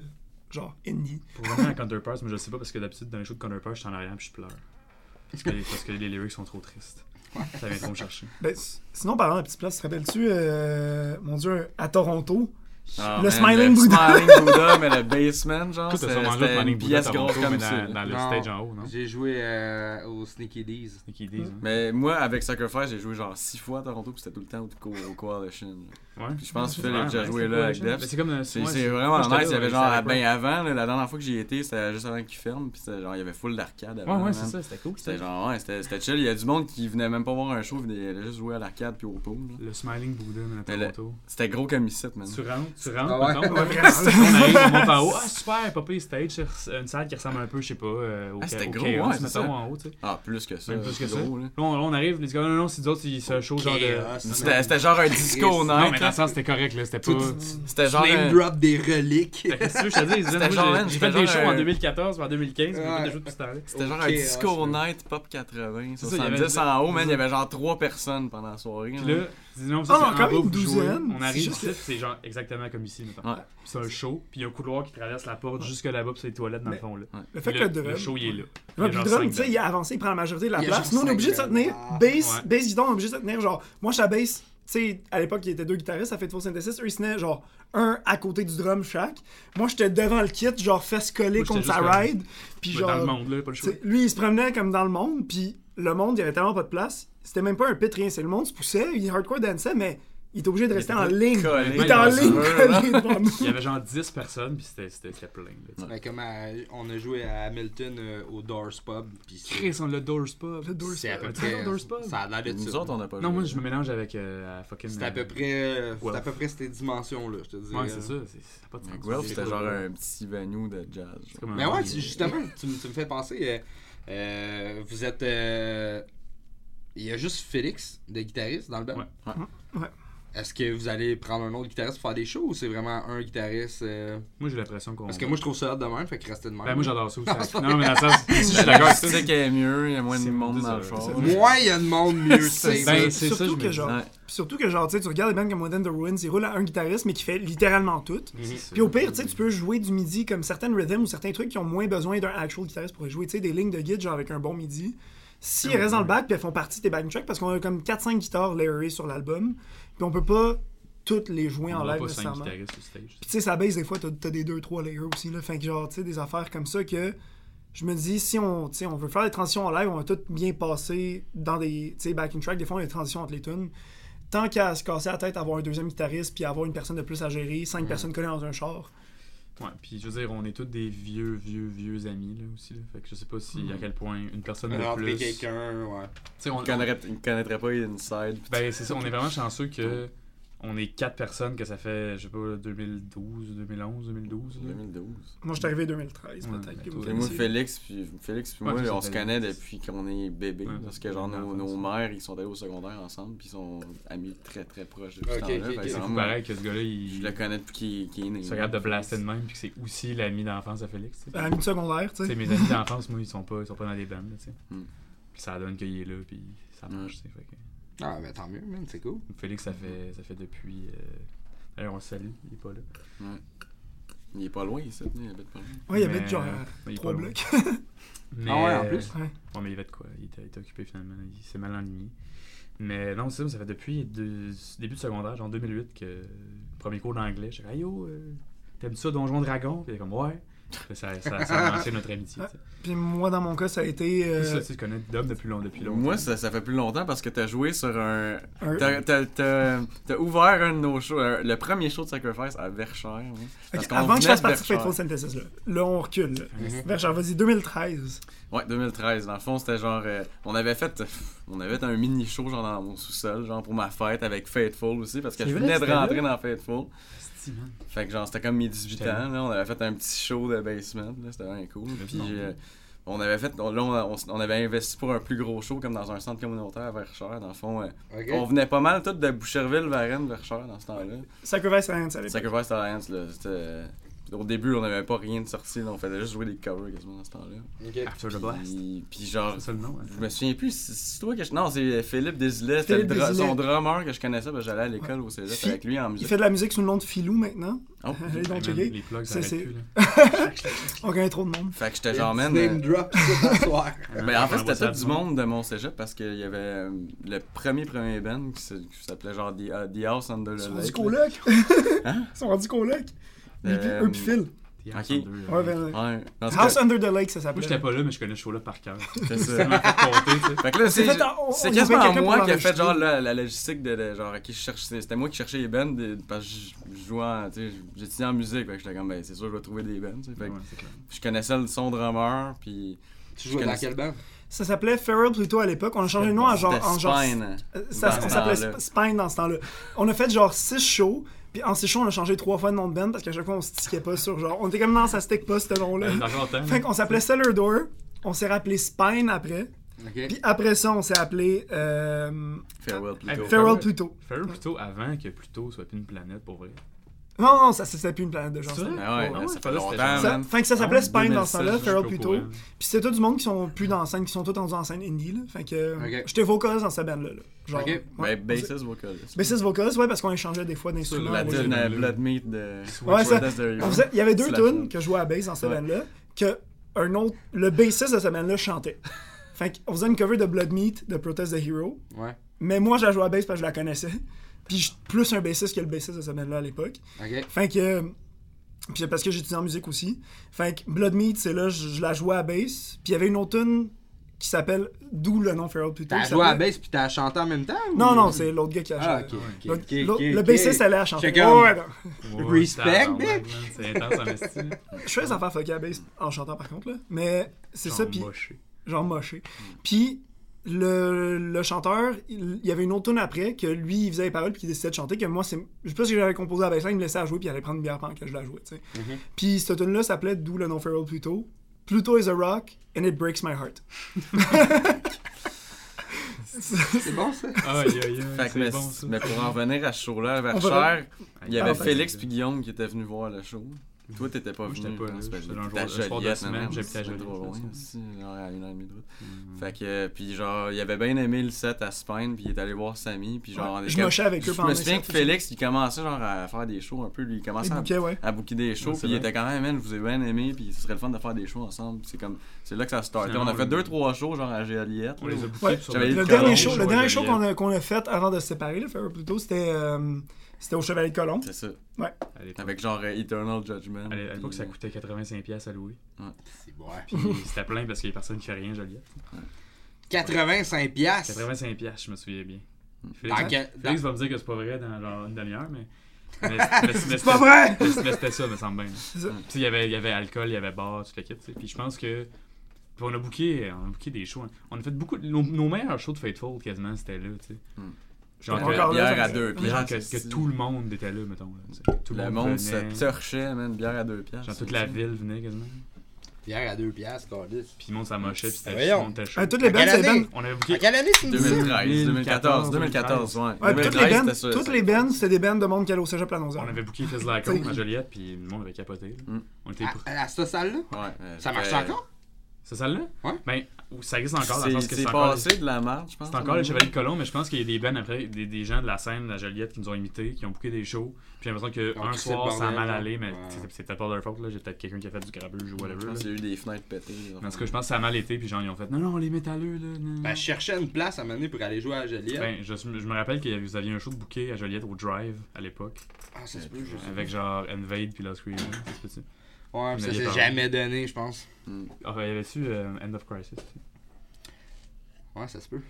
genre, indie. Pour revenir à Counterparts, mais je sais pas parce que d'habitude, dans les shows de Counterparts, je suis en arrière puis je pleure. Parce que, parce que les lyrics sont trop tristes. Ça vient trop me chercher. Ben, sinon, parlant de petite place, te rappelles-tu, euh, mon dieu, à Toronto, Ah, Le man, Smiling le Buddha. Smiling Buddha, mais le basement, genre, c'était Planning une Buddha pièce grosse comme ça. dans, dans le Non, stage en haut, non? J'ai joué euh, au Sneaky D's. C'est qui disent. hein. Mais moi, avec Sacrifice, j'ai joué genre 6 fois à Toronto, puis c'était tout le temps au, co au Coalition. Ouais. Puis je pense que Phil a joué c'est là avec. Def. Mais C'est comme. C'est c'est vraiment nice. Il y avait genre, ben avant, la dernière fois que j'y étais, c'était juste avant qu'il ferme, puis genre, il y avait full d'arcade avant. Ouais, ouais, c'est ça, c'était cool. C'était genre, ouais, c'était c'était chill. Il y a du monde qui venait même pas voir un show, il venait juste jouer à l'arcade puis au pool. Le Smiling Buddha, à Toronto. C'était gros comme ici, man. Tu rentres, Tu rentres, Ah ouais? mettons, (laughs) on arrive, on monte en haut. Ah, super, pire stage. c'est Une salle qui ressemble un peu, je sais pas, euh, au, Ah, c'était au gros, Chaos, ouais, c'est mettons, ça. en haut, tu sais. Ah, plus que ça. Même plus que ça. gros, là. Là, on, là, on arrive, les gars, non, non, c'est d'autres, ils se show genre de. C'était c'était genre un disco Non, mais night. dans le sens, c'était correct, là. C'était pas. C'était genre. Name un- drop des reliques. Que Qu'est-ce que tu veux, que je te genre, j'ai- fait des shows en un- 2014 ou en 2015, mais j'ai fait Ouais. des shows depuis ce temps-là. C'était genre un ah, disco c'est- night pop 80. C'est ça, il y avait 70 en haut, man. c'est Il y avait genre 3 personnes pendant la soirée. Puis là. Ah ça, non, c'est quand même une douzaine? On arrive juste ici, c'est genre exactement comme ici. Ouais. C'est un show, puis il y a un couloir qui traverse la porte jusque là-bas, puis c'est les toilettes dans le Mais- fond, là. Le fait que là, le drum. Le show, il est là. Il y a Ouais, le drum, il a avancé, il prend la majorité de la place. Nous, on est obligé de se tenir. Ah. Bass, Ouais. bass guitar, on est obligé de se tenir. Genre, moi, je suis à bass. Tu sais, à l'époque, il y était deux guitaristes, ça fait Full Synthesis. Eux, ils se tenaient genre un à côté du drum chaque. Moi, j'étais devant le kit, genre fesse collée contre sa ride. Puis Ouais, genre. Dans le monde, là, pas le choix. lui, il se promenait comme dans le monde, puis le monde, il y avait tellement pas de place. C'était même pas un pit, rien. C'est le monde se poussait, il hardcore dansait, mais il était obligé de rester en ligne. Il était en ligne mur, collé devant nous. Il y avait genre 10 personnes, puis c'était plein, là. Ouais, comme à- on a joué à Hamilton euh, au Doors Pub. Chris, on le Doors Pub. Le Doors c'est à peu Pub. près. Doors Pub. Ça a l'air d'être Nous autres, on n'a pas Non, joué. moi, je me mélange avec euh, fucking. C'était à peu euh, près, euh, c'était Guelph. à peu près cette dimension-là, je te dis. Ouais, c'est ça. c'est- pas de. Guelph, c'était genre un petit venue de jazz. Mais ouais, justement, tu, me- tu me fais penser. euh, euh, vous êtes. Il y a juste Félix, de guitariste, dans le band? Ouais. Ouais. Est-ce que vous allez prendre un autre guitariste pour faire des shows ou c'est vraiment un guitariste euh, Moi, j'ai l'impression qu'on. Parce que moi je trouve ça hot de même, fait que restez de même. Ben, moi, j'adore ça aussi. (laughs) non, mais dans le sens. Je suis d'accord avec ça. C'est qu'il y a mieux, il y a moins de monde dans le c'est- Moins il y a de monde, mieux c'est. Ben, c'est ça, je que genre, Ouais. surtout que genre, tu regardes les bands comme Within the Ruins, ils roulent à un guitariste, mais qui fait littéralement tout. Puis au pire, tu sais, tu peux jouer du midi comme certaines rhythms ou certains trucs qui ont moins besoin d'un actual guitariste pour jouer, tu sais, des lignes de guide genre avec un bon midi. S'ils restent dans le back, puis elles font partie de tes backing tracks, parce qu'on a comme 4-5 guitares layerées sur l'album, puis on peut pas toutes les jouer en On a live pas 5 nécessairement. Puis tu sais, ça baisse des fois, t'as as des 2-3 layers aussi, là. Fait que genre, tu sais, des affaires comme ça que je me dis, si on, on veut faire des transitions en live, on va tout bien passer dans des, backing tracks. Des fois, on a des transitions entre les tunes. Tant qu'à se casser la tête, avoir un deuxième guitariste, puis avoir une personne de plus à gérer, cinq personnes collées dans un char. Ouais, puis je veux dire, on est tous des vieux, vieux, vieux amis, là, aussi, là. Fait que je sais pas si, à quel point une personne de plus. Quelqu'un, ouais. sais, on. Il connaîtrait, pas Inside. Ben, c'est ça, on est vraiment chanceux que. On est quatre personnes que ça fait, je sais pas, 2012, 2011, 2012. là. 2012. Moi, je suis arrivé en 2013, Ouais, peut-être. ben, moi. Félix, puis, Félix puis Ouais, moi, on se connaît depuis qu'on est bébé. Ouais, parce que genre, nos, nos mères, ils sont allés au secondaire ensemble, puis ils sont amis très très proches depuis Ok, ce temps-là. ok, Fait que ok. C'est pareil que ce gars-là, il. Je le connais depuis qu'il qu'il est né. se regarde de blaster de même, puis que c'est aussi l'ami d'enfance de Félix. tu sais. À la secondaire, tu sais, sais. mes amis d'enfance, moi, ils sont pas, ils sont pas dans des bandes, là, tu sais. Hmm. Puis ça donne qu'il est là, puis ça marche, tu sais. Ah, ben tant mieux, man, c'est cool. Félix, ça fait, ça fait depuis. Euh... D'ailleurs, on le salue, il est pas là. Il est pas loin, ici, il habite pas loin. Ouais, il avait genre euh, il est trois pas loin. blocs. Mais, Ah ouais, en euh, plus? Ouais. Ouais, mais il avait de quoi? Il était, il était occupé finalement. Il s'est mal enligné. Mais non, c'est ça, ça fait depuis deux- début de secondaire, genre 2008, que premier cours d'anglais, je dis Hey yo, euh, t'aimes ça Donjon Dragon? Puis il est comme Ouais. Puis Ça, ça, ça a lancé notre amitié. sais. Puis moi, dans mon cas, ça a été. Euh, ça, tu sais, tu connais Dom depuis, long, depuis longtemps. Moi, ça, ça fait plus longtemps parce que t'as joué sur un. un- T'as, ouvert un de nos shows, un- le premier show de Sacrifice à Verchères. hein. Avant que je fasse de partie de Verchères. Faithful Synthesis, là. Là, on recule. Là. Mhm. Vers, genre, vas-y, 2013. Ouais, 2013. Dans le fond, c'était genre. euh, on avait fait. (laughs) On avait fait un mini show, genre dans mon sous-sol, genre pour ma fête avec Faithful aussi, parce que je venais de rentrer là? dans Faithful. Man. Fait que genre, c'était comme mes 18 J'étais là. ans, là. On avait fait un petit show de basement, là. C'était vraiment cool. Puis. euh, on avait fait, on- là, on, on- avait investi pour un plus gros show, comme dans un centre communautaire à Verchères. Dans le fond, euh, on venait pas mal tout de Boucherville, Varennes, Verchères dans ce temps-là. Sacrifice Alliance à l'époque. Sacrifice Alliance, là, c'était. Euh, Au début, on n'avait pas rien de sorti, là, on faisait juste jouer des covers quasiment dans ce temps-là. Ok. After the Blast. Puis, puis genre, C'est ça le nom. hein? je me souviens plus, c'est c'est toi que je. Non, c'est Philippe Desilets, c'était dra- son drummer que je connaissais, que j'allais à l'école au cégep Fi- avec lui en Il musique. fait de la musique sous le nom de Filou maintenant. Oh. (laughs) Allez donc Hey, man, checker. Les plugs, ça C'est- arrête c'est- plus. Là. On connaît trop de monde. Fait que j'étais genre, man. Name euh, drop ce soir. (laughs) Ben, en fait, c'était tout du monde de mon cégep parce qu'il y avait euh, le premier premier band qui, s'appelait genre The, euh, The House Under Ils the sont rendus Lake. coloc. Hein? Ils sont rendus coloc. Euh, Eux puis Phil. Ok. Ouais, ben, Ouais. House cas, Under the Lake, ça Moi, j'étais pas là, mais je connais ce show-là par cœur. c'est C'est ça. tellement fait compter, tu sais. Fait que là, c'est C'est fait en- on- c'est on quasiment quelqu'un moi pour qui a fait l'enregistrer. genre la, la logistique de, de genre, ok, je cherche, c'était moi qui cherchais les bands de- parce que je je jouais, en- tu sais, j'étudiais en musique, fait que j'étais comme, ben c'est sûr, je vais trouver des bands, tu sais. Fait que Ouais, c'est clair. je connaissais le son drummer, puis Tu jouais Je dans connais quelle bande? Ça s'appelait Feral plutôt à l'époque. On a changé le nom en genre. c'était En genre Spine. Euh, ça, Dans ça s'appelait temps-là. Sp- Spine dans ce temps-là. On a fait genre six shows, Puis en séchon, on a changé trois fois de nom de band parce qu'à chaque fois, on se stickait pas sur genre. On était comme non, ça stick pas ce nom-là. Longtemps. Fait qu'on s'appelait Cellar Door. On s'est rappelé Spine après. Ok. Puis après ça, on s'est appelé euh, Farewell Hey, plutôt. Farewell Pluto. Farewell plutôt avant que Pluto soit plus une planète pour vrai. Non, non, ça c'était plus une planète de gens. C'est? Ah ouais, Ah ouais, ça fait longtemps, Ça, que ça s'appelait Ah, Spine dans ce 2016, temps-là, au courant. Puis c'était tout du monde qui sont plus dans la scène, qui sont tous dans la scène indie. Là. Fait que j'étais vocaliste dans cette band-là. là. Genre, Ok. ouais. Ben, bassist vocalist. Bassiste vocaliste, ouais, parce qu'on échangeait des fois d'instruments. La tune euh, Blood Meat de. Ouais, ça- Il y avait deux C'est tunes tune. que je jouais à bass dans cette band-là, que un autre, le bassiste de cette band-là chantait. Fait qu'on faisait une cover de Blood Meat de Protest the Hero, Ouais. mais moi, je la jouais à bass parce que je la connaissais. Puis je suis plus un bassiste que le bassiste de cette band-là à l'époque. Ok. Fait que. Puis parce que j'étudiais en musique aussi. Fait que Blood Meat, c'est là, je, je la jouais à bass. Puis il y avait une autre tune qui s'appelle. D'où le nom Feral plutôt. T'as joué à basse puis t'as chanté en même temps ou- Non, non, c'est l'autre gars qui a Ah, chanté. ok. ok, L'autre- ok, l'autre- ok, le bassiste allait à chanter. Comme- Ouais, non. (laughs) Respect, man, C'est intense en. Je fais des affaires fuckées à bass en chantant par contre, là. Mais c'est ça, Genre puis. moché. genre moché. Puis le, le chanteur, il, il y avait une autre tune après que lui, il faisait les paroles puis qu'il décidait de chanter. Que moi, c'est, je sais pas si j'avais composé à la bassline, il me laissait à jouer puis il allait prendre une bière pendant que je la jouais, tu sais. Mhm. Puis cette tune là s'appelait D'où le nom Feral Pluto. Pluto is a rock and it breaks my heart. (laughs) C'est bon ça? Aïe, aïe, aïe. Fait que, C'est mais, bon, ça. mais pour en revenir à ce show-là, vers Cher, il y avait Ah, Félix puis Guillaume qui étaient venus voir le show. Toi, t'étais pas venu. j'étais pas j'étais dans un jour- soir de Joliette, semaine, j'habitais à c'était trop Joliette, loin aussi, genre à une heure et demie de route. Fait que, puis genre, il avait bien aimé le set à Spine, puis il est allé voir Sammy, puis genre, on Ouais, est je mochais avec eux Je me souviens que. Félix, il commençait genre à faire des shows un peu, lui, il commençait à, bouquets, ouais. à booker des shows, puis il était quand même, man, je vous ai bien aimé, puis ce serait le fun de faire des shows ensemble. C'est comme, c'est là que ça startait. On a fait deux, trois shows, genre à Joliette. On les a bookés Le le dernier show, le Joliette. qu'on a, qu'on a fait avant de se séparer, Pluto, c'était, euh, c'était au Chevalier de Colomb. C'est ça. L'époque. Avec genre euh, Eternal Judgment. À l'é- à l'époque, puis- ça coûtait 85$ à louer. C'est bon. Puis (laughs) c'était plein parce qu'il y a personne qui fait rien, Joliette. 85 piastres? 85$, je me souviens bien. Dans Félix, va me dire que c'est pas vrai dans genre une demi-heure, mais. mais, mais- (laughs) mais C'est pas vrai! (laughs) Mais c'était ça, me semble bien. il y avait, il y avait alcool, il y avait bar, tout le kit. Puis je pense que. Puis on a booké, on a booké des shows. hein. On a fait beaucoup. de- Nos, nos meilleurs shows de Fateful, quasiment, c'était là, tu sais. Hmm. Genre, Encore que, bière à deux mais genre que, tout le monde était là, mettons. tout Le monde se torchait, man, bière à deux piastres. Genre toute la ville venait quasiment. Pierre à 2 piastres, Cordis. Puis le monde s'amochait, puis c'était était chaud. Euh, toutes les À bands, quelle c'est des année? bands. On avait quelle année c'est 2013, 2014, 2014, 2014, ouais. Toutes les 2013, bands, c'était c'était des bands de monde qui allait au cégep la On avait booké Fizz Like Home à Joliette, puis le monde avait capoté. Mm. On était. À, cette salle-là? Ouais, Ça marche c'était- encore? C'est celle-là? Ouais. Ben, ça existe encore, dans le sens que c'est c'est encore... passé de la marche, je pense. C'est encore le Chevalier de Colomb, mais je pense qu'il y a des bands après, des, des gens de la scène de la Joliette qui nous ont imités, qui ont booké des shows. Puis j'ai l'impression qu'un le soir, ça a mal allé, mais Ouais. c'est- c'était pas leur faute, là. J'ai peut-être quelqu'un qui a fait du grabuge ou Je whatever. pense là. qu'il y a eu des fenêtres pétées. En tout cas, je pense que ça a mal été, puis genre, ils ont fait non, non, les métalleux, là. non. Ben, je cherchais une place à mener pour aller jouer à Joliette. Ben, je, je me rappelle que vous aviez un show de booké à Joliette au Drive à l'époque, ah, ça se peut, je sais. avec genre Invade puis Lost Creamer. Ouais, mais ça s'est jamais donné, je pense. Ah, il y avait-tu euh, End of Crisis aussi? Ouais, ça se peut.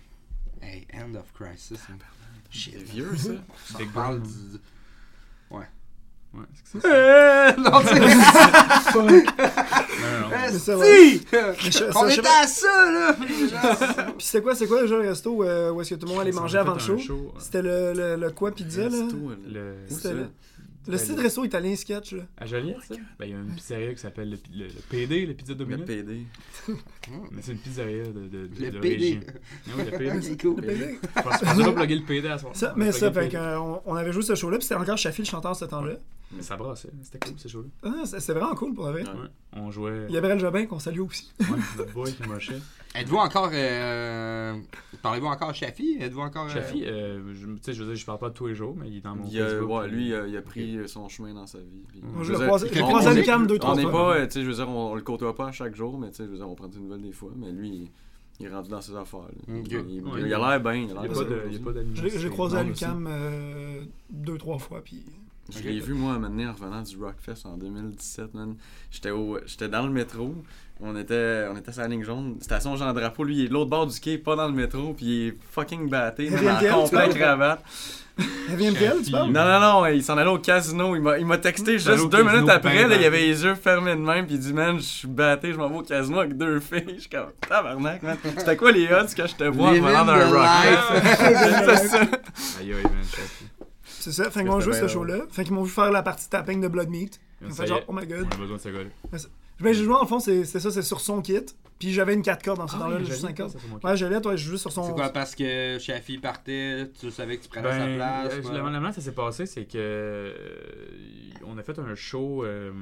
Hey, End of Crisis. hein. C'est vieux, ça. Ça Big parle du... Ouais, c'est que c'est ça. Euh, non, c'est... Non, non, non. Ça, Si! Je- On ça, était à ça, là! (laughs) Puis c'était quoi, c'est quoi déjà le resto euh, où est-ce que tout le monde allait manger on avant le show? C'était le, le, le quoi pizza, là? Resto, là. Le... Où C'était le, le style de resto italien sketch, là. À Joliette, ça? Ben, il y a une pizzeria qui s'appelle le, le- le PD, le Pizza Le Domino. PD. (laughs) Mais c'est une pizzeria de, de, de, Le de PD. région. Ah oui, le PD. (laughs) C'est cool. Le PD. Je pense je pensais pas plugger le PD à soir. Ça, On mais ça, fait le PD. qu'on on avait joué ce show-là, puis c'était encore Shafi le chanteur ce temps-là. Mais ça brassait, c'était cool ces shows-là. Ah, c'est c'est vraiment cool pour la vrai. Ouais. On jouait. Il y avait Jobin qu'on salue aussi. Ouais, notre boy qui mochait. Êtes-vous encore... Euh... Parlez-vous encore Shafi? Êtes-vous encore... euh, Shafi, euh, je- tu sais, je veux dire, je parle pas de tous les jours, mais il est dans mon Il a, Facebook, ouais, puis- lui, il a, il a pris son chemin dans sa vie. puis- Moi, je le dire, croise- je le on- croise à on l'UQAM deux, trois On n'est fois. pas, euh, tu sais, je veux dire, on, on le côtoie pas à chaque jour, mais tu sais, je veux dire, on prend des nouvelles des fois. Mais lui, il, il est rendu dans ses affaires. Il, il- Ouais. il a l'air bien. Il a l'air pas bien. de- il y a pas Je l'ai- croisé à l'UCAM euh, deux, trois fois, puis... Je l'ai vu, moi, maintenant, en revenant du Rockfest en 2017, man. J'étais au- j'étais dans le métro. On était, on était sur la ligne jaune. Station Jean Drapeau. Lui, il est de l'autre bord du quai, pas dans le métro. Puis il est fucking batté, man, MTL, en complet cravate. MTL, tu parles? Non, non, non, il s'en allait au casino. Il m'a, il m'a texté juste deux minutes après. Là, il avait les yeux fermés de même. Puis il dit, man, je suis batté, je m'en vais au casino avec deux (laughs) filles. Je suis comme, tabarnak, man. C'était quoi les odds que je te vois en venant d'un Rockfest? (laughs) C'est ça. Aïe, aïe, man. C'est ça. Fait qu'ils m'ont joué ce show-là. Fait qu'ils m'ont vu faire la partie tapping de Blood Meat. Ils fait genre, oh my god. On a besoin de ce gars-là. Ben, j'ai joué en fond, c'est c'est ça, c'est sur son kit. Puis j'avais une 4 cordes dans ce Ah temps-là, j'allais 5 cordes. Ouais, je l'ai, toi, je joue sur son. C'est quoi, parce que Shafi partait, tu savais que tu prenais sa Ben, place? euh, quoi? la manière ça s'est passé, c'est que euh, on a fait un show, euh,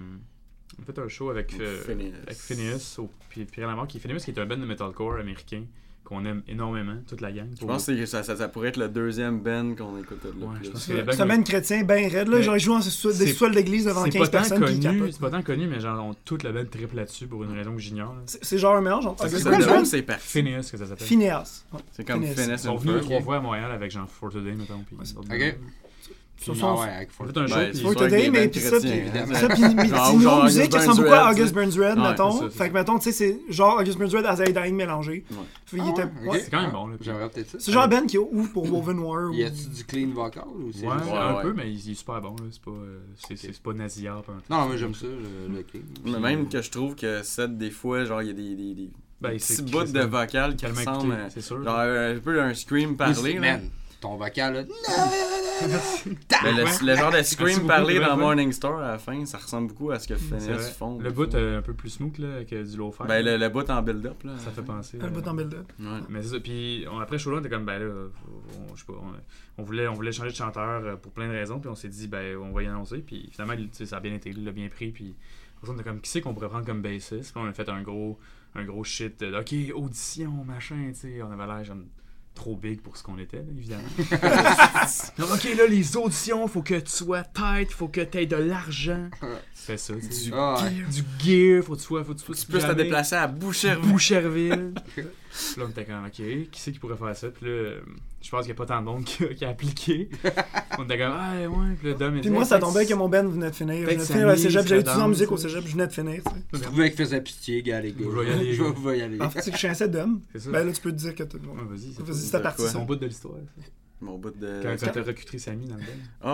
on a fait un show avec, euh, Phineas. avec Phineas au Pierre Lamar, qui est Phineas, qui est un band de metalcore américain qu'on aime énormément, toute la gang. Je pense que ça, ça, ça pourrait être le deuxième band qu'on écoute le Ouais, je plus. pense que C'est les bangs- c'est un man chrétien bien raide, là. J'aurais joué en des c'est- sous d'église devant c'est 15 pas tant personnes c'est pas tant connu, mais genre on toute la band triple là-dessus pour une raison que j'ignore. C'est genre un mélange entre c'est parti. Phineas, que ça s'appelle. Phineas. Ouais. C'est comme Phineas. Ils sont venus trois fois à Montréal avec genre For Today, mettons. Puis Ok. Sur Puis, son- ah ouais, avec Fort- un show, Ben, que les dire, mais puis ça, puis-. Ça, genre musique qui August ressemble beaucoup à. August Burns Red, mettons? ça, Fait que, ça. mettons, tu sais, c'est genre August Burns Red à Zay Dying mélangé. C'est quand même bon, là. J'aimerais peut-être ça. C'est genre band qui ouvre pour Woven War. Y a-tu du clean vocal ou c'est un peu, mais il est super bon. là. C'est pas, euh, c'est, c'est, c'est pas nasillard. Non, mais j'aime ça, le, le clean. Mais même que je trouve que Seth, des fois, genre, il y a des, Ben, petits bouts de vocal qui ressemblent c'est sûr. Genre euh, un peu un scream parlé, là. Man, ton vocal, là. (laughs) Ben, le, le genre de scream parlé dans ouais. Morning Star à la fin, ça ressemble beaucoup à ce que Phineas font. Le bout euh, un peu plus smooth là, que du low fi Ben, le, le bout en build-up, là. ça fait penser. Le euh, bout en build-up. Ouais. Mais c'est ça. Puis on, après show là, on était comme, ben là, on, je sais pas, on, on voulait, on voulait changer de chanteur euh, pour plein de raisons. Puis on s'est dit, ben on va y annoncer. Puis finalement, tu sais, ça a bien été, il l'a bien pris. Puis on était comme, qui c'est qu'on pourrait prendre comme bassiste? Puis on a fait un gros, un gros shit de, ok, audition, machin, tu sais. On avait l'air genre trop big pour ce qu'on était, là, évidemment. (laughs) Donc, ok, là, les auditions, faut que tu sois tête, faut que tu aies de l'argent. C'est ça, tu sais. Du Ah, ouais. Du gear, faut que tu sois, faut que tu sois Tu peux te déplacer à Boucherville. Là, on était comme, ok, qui c'est qui pourrait faire ça? Puis là, je pense qu'il n'y a pas tant de monde (laughs) qui a, qui a appliqué. on était comme, ah ouais, puis le Dom Puis moi, Ah, ça tombait que mon band venait de finir. Je venais de Peut-être finir le Samy cégep. serait J'avais étudié en musique au cégep. Je venais de finir. tu trouvais qu'il faisait pitié, gars, les gars. Je vais y aller, Je vais y aller. En fait, c'est que je suis un set d'hommes. C'est ça. Ben là, tu peux te dire que vas-y, c'est Vas-y, c'est c'était parti. quoi? son bout de l'histoire. Mon bout de. Quand, quand t'as recruté Samy dans le band.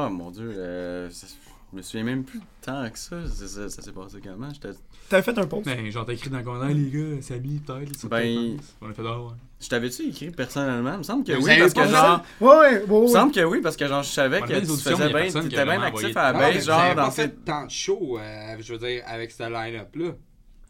Oh mon dieu, euh, je me souviens même plus tant que ça. Ça, ça- ça s'est passé comment? J'étais T'avais fait un post? Ben, genre, t'as écrit dans le coin, les gars, Samy, peut-être. Ben. On a fait, ah ouais. Je t'avais-tu écrit personnellement? Il me semble que vous oui, parce que genre. Ouais, ouais, ouais. Il me semble que oui, parce que genre, je savais que tu faisais bien, t'étais bien actif à la base, genre dans fait tant de shows, euh, je veux dire, avec ce line-up-là.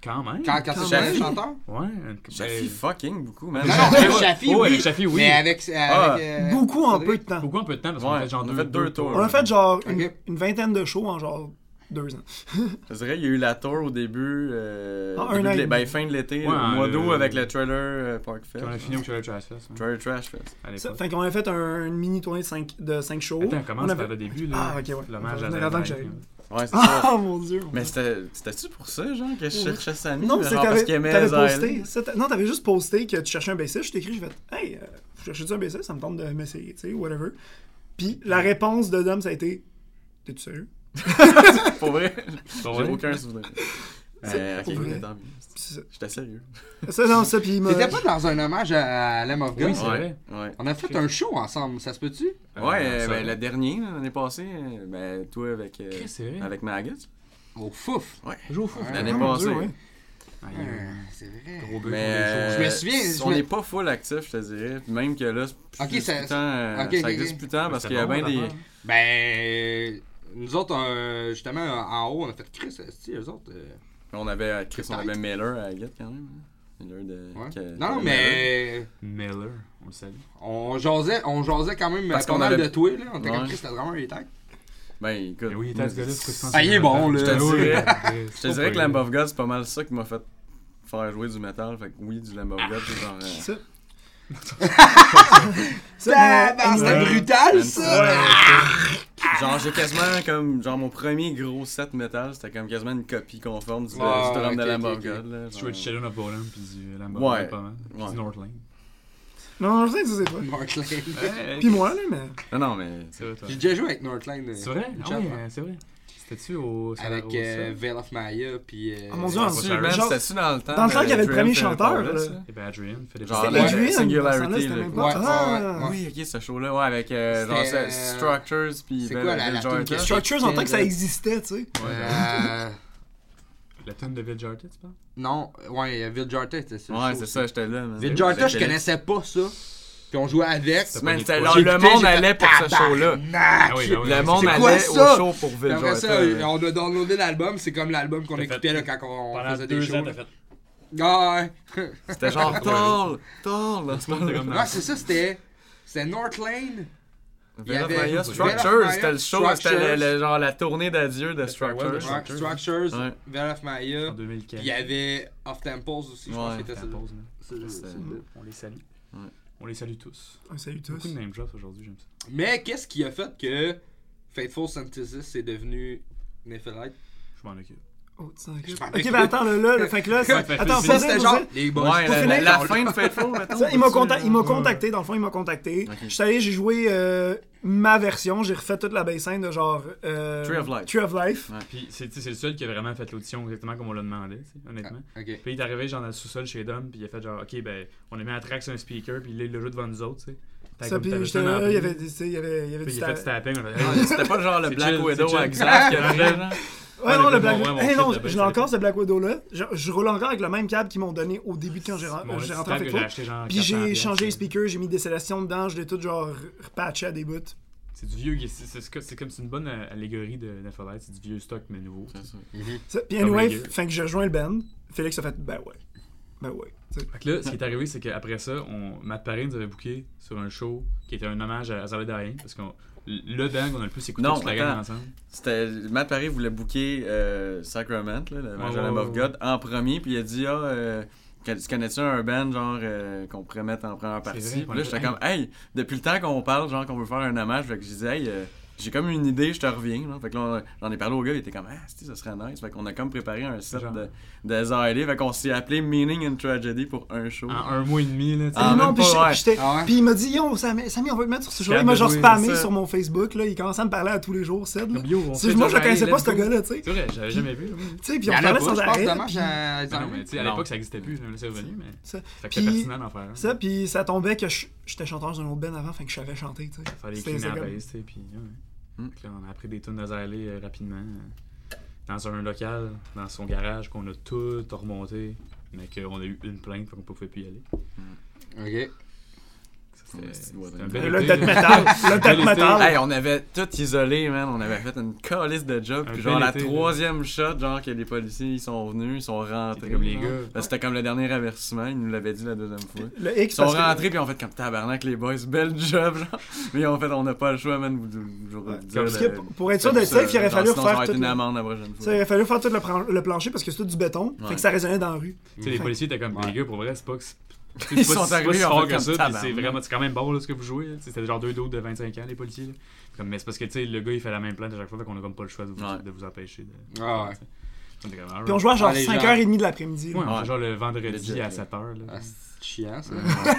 Quand même. Quand, quand Quand même. chanteur? Ouais. Shafi fucking beaucoup, man. Non, non, oui. Oui. Mais avec. Ah, avec euh, Beaucoup en peu de temps. Beaucoup un peu de temps parce qu'on Ouais, a fait genre on a deux, fait deux tours. On a fait genre une vingtaine de shows en genre deux ans. (laughs) Je dirais, il y a eu la tour au début, euh, Ah, début un an de ben, fin de l'été, Ouais, au mois d'août euh, avec le trailer euh, Park Fest. On a fini au Trailer Trash Fest. ouais, Trailer Trash Fest. à Ça, fait qu'on a fait un- une mini tournée de 5 de cinq shows. Attends, on commence a par fait... le début, là? Ah, ok, ouais. L'hommage On à la avant que Nike, j'arrive. là. Ouais, c'est ça. Ah mon dieu. Mais c'était- c'était-tu pour ça, genre, que je cherchais Samy? Non, que parce t'avais qu'il aimait posté. non, t'avais juste posté que tu cherchais un bassiste. Je t'ai écrit, j'ai fait Hey, euh, vous cherchez-tu un bassiste Ça me tente de m'essayer, tu sais, whatever. Puis la réponse de Dom, ça a été T'es-tu sérieux (laughs) Pour vrai? J'ai vrai? aucun souvenir. Pour ok, tant mieux. Puis c'est ça. J'étais sérieux. Ça, non, ça, m'a. T'étais pas dans un hommage à, à Lamb of God? Oui, c'est vrai. Ouais. On a fait un show ensemble, ça se peut-tu? Euh, Ouais, euh, ben, le dernier, l'année passée, euh, ben, toi avec, euh, avec Maggots. Au fouf! Ouais. Joue au fou. Ouais. L'année passée. Dieu, ouais. Ah, Euh, C'est vrai. Gros Mais euh, choses. Je me souviens, je on me- n'est pas full actif, je te dirais. Puis Même que là, c'est Ok, plus ça- temps, euh, ok, ok, ça existe ok. plus tant parce qu'il y a bien des. Ben, nous autres, euh, justement, en haut, on a fait Chris, esti, eux autres. euh, On avait, euh, Chris, on avait Miller à Get quand même. hein. Miller de. ouais. que- Non, non, mais Miller, on le salue. on jasait, on jasait quand même Parce pas qu'on mal avait- de toi, là. On était comme Ouais. Chris, c'était vraiment les têtes. Ben écoute. Mais oui, il était ce gars-là, Ah, il est bon, là. (laughs) Je te dirais-. Je te dirais que Lamb of God, c'est pas mal ça qui m'a fait faire jouer du métal. Fait que oui, du Lamb of God, c'est genre. Euh, Ça. Ah, ben, C'était Ouais. brutal, Ouais. ça! Genre, j'ai quasiment comme. Genre, mon premier gros set métal, c'était comme quasiment une copie conforme du, Ah, du drum de ok, Lamb ok, of ok. God. Là, Tu jouais du genre. Children of Bodom puis du Lamb of Ouais. Pas mal. Puis du Northland. Non, non, je sais que ça, c'est toi. Northland. Puis moi, là, mais. Non, non, mais. C'est vrai, toi. J'ai déjà joué avec Northland. euh, C'est vrai? Ah euh, c'est vrai. C'était-tu au. Avec au- euh, ça? Veil of Maya, puis. euh, Ah, mon Dieu, genre- C'était-tu dans le temps? dans le temps qu'il y avait le Dream premier chanteur, là. Et ben Adrian fait des Genre, C'est Adrian, Singularity, Ouais. Ah! ouais. Oui, ok, ce show-là, ouais, avec euh, genre c'est- euh, Structures puis c'est Bill- quoi la- Structures en tant que ça existait, tu sais. Euh, La tune de Bill Jartet, tu parles? non, ouais, Ville Jarta était sur le Ouais, c'est ça, j'étais là. man. Ville Jarta, je connaissais pas ça. Puis on jouait avec. Man, le monde allait pour ce show-là. Ah oui, ben oui, Le monde allait ça? au show pour Ville après ça, Joyeux. on a downloadé l'album, c'est comme l'album qu'on écoutait fait- là, quand on Pendant faisait des deux shows. Ah ouais. (laughs) C'était genre tall, tall. là, c'est ça, c'était. C'était North Lane. Il y avait- Maya Structures, c'était le show, c'était le- le- genre la tournée d'adieu de Structures. Structures. Structures, Ouais. Veil of Maya. En 2015. Puis il y avait Off Temples aussi, je pense que c'était ça. On les salue. Ouais. On les salue tous. Ah, Salut tous. Beaucoup de name drops aujourd'hui, j'aime ça. Mais qu'est-ce qui a fait que Faithful Synthesis est devenu Nephelite Je m'en occupe. Oh, Ok, ben attends, là, là, là, fait que là, attends, Ça, c'était genre. Les boys. Ouais, la, finir, la, la on- fin de Faithful. Ça, il m'a euh, contacté, dans le fond, il m'a contacté. Je suis allé, j'ai joué euh, ma version, j'ai refait toute la bassine de genre. euh, Tree of Life. Tree of Life. Ouais. Puis c'est le seul qui a vraiment fait l'audition exactement comme on l'a demandé, honnêtement. Ok. Puis il est arrivé genre dans le sous-sol chez Dom, puis il a fait genre, ok, ben, on a mis un track sur un speaker, puis il l'a joué devant nous autres, tu sais. T'as Ça, comme- puis il y avait, il y avait, il y avait du tapping, on a fait, Ouais, hey, C'était pas genre le Black Widow exact (laughs) Ouais, Ah, non, le Black Hey, kit non, j'ai baisse, encore ce Black Widow là. Je, je roule encore avec le même câble qu'ils m'ont donné au début quand j'ai rentré en fait j'ai acheté genre Puis 400 j'ai changé les speakers, j'ai mis des sélections dedans, je l'ai tout genre repatché à des bouts. C'est du vieux, c'est- comme c'est une bonne euh, allégorie de Nephalite, c'est du vieux stock mais nouveau. C'est ça. Ça- Puis anyway, fait que j'ai rejoint le band. Félix a fait ben ouais. Ben ouais. Fait que là, ce qui est arrivé, c'est qu'après ça, on, Matt Parry nous avait booké sur un show qui était un hommage à Azalea Dying, parce que le band qu'on a le plus écouté Non, toute la gang ensemble. C'était Matt Parry voulait booker euh, Sacrament, là, le Ouais, Major ouais, Lamb ouais, of. God, en premier, puis il a dit ah, euh, tu connais-tu un band genre euh, qu'on pourrait mettre en première partie vrai, Puis on là j'étais comme hey, depuis le temps qu'on parle genre qu'on veut faire un hommage, fait que j'ai dit hey, euh, j'ai comme une idée, je te reviens. Là. Fait que là, j'en ai parlé au gars, il était comme ah, si, ça serait nice. Fait qu'on a comme préparé un set Genre. de, de ZLA, fait qu'on s'est appelé Meaning and Tragedy pour un show. En un mois et demi, là, tu sais. Ah, non, puis ouais. Ah ouais? Il m'a dit Yo, Samy, on va le mettre sur ce show-là. Il m'a genre spammé sur mon Facebook. Là. Il commençait à me parler à tous les jours, fait moi, je le connaissais pas, ce gars-là, tu sais. C'est vrai, j'avais (laughs) jamais vu. là. Tu sais, puis on parlait sans arrêt. à Ah non, mais tu sais, à Non. l'époque, ça existait plus, c'est revenu, mais. C'était pertinent d'en faire. Ça, puis ça tombait que je- j'étais chanteur d'un autre band avant, fait que je savais chanter, tu sais. Écrire c'est la comme- base, tu sais, puis. ouais. Hmm. Là, on a appris des tunes d'Azalea euh, rapidement. euh, Dans un local, dans son garage, qu'on a tout remonté, mais qu'on a eu une plainte, fait qu'on pouvait plus y aller. Ok. Ouais, le bel Le été, death metal. Le (laughs) death metal. Hey, on avait tout isolé, man. On avait fait une calice de job. Puis genre, la été, là. troisième shot, genre, que les policiers ils sont venus, ils sont rentrés. C'était comme les gars. C'était comme le dernier avertissement, ils nous l'avaient dit la deuxième fois. Le Ils sont que- rentrés, puis on fait comme tabarnak, les boys, bel job, genre. Mais en fait, on n'a pas le choix, man. Vous, vous, vous Ouais. dire Parce de- que pour être sûr de d'être safe, il aurait fallu sinon, ça refaire va être tout une le- amende la prochaine Ça, fois. il aurait fallu faire tout le, plan- le plancher parce que c'est tout du béton. Fait que ça résonnait dans la rue. Tu sais, les policiers étaient comme, les gars, pour vrai, c'est pas que. C'est- Ils pas- sont arrivés, si en fort fait, que comme ça, puis tabarnak. c'est vraiment, c'est quand même bon là, ce que vous jouez. là. C'était genre deux dos de 25 ans, les policiers. là. Comme, mais c'est parce que tu sais, le gars il fait la même plainte à chaque fois, fait qu'on a comme pas le choix de vous, Ouais. de vous empêcher. De... Ah ouais. On était comme, Puis on jouait à genre Ah, les gens. 5h30 de l'après-midi. là. Ouais, on genre le vendredi Legit, à là. 7h. Ah, Là. c'est chiant ça. (laughs)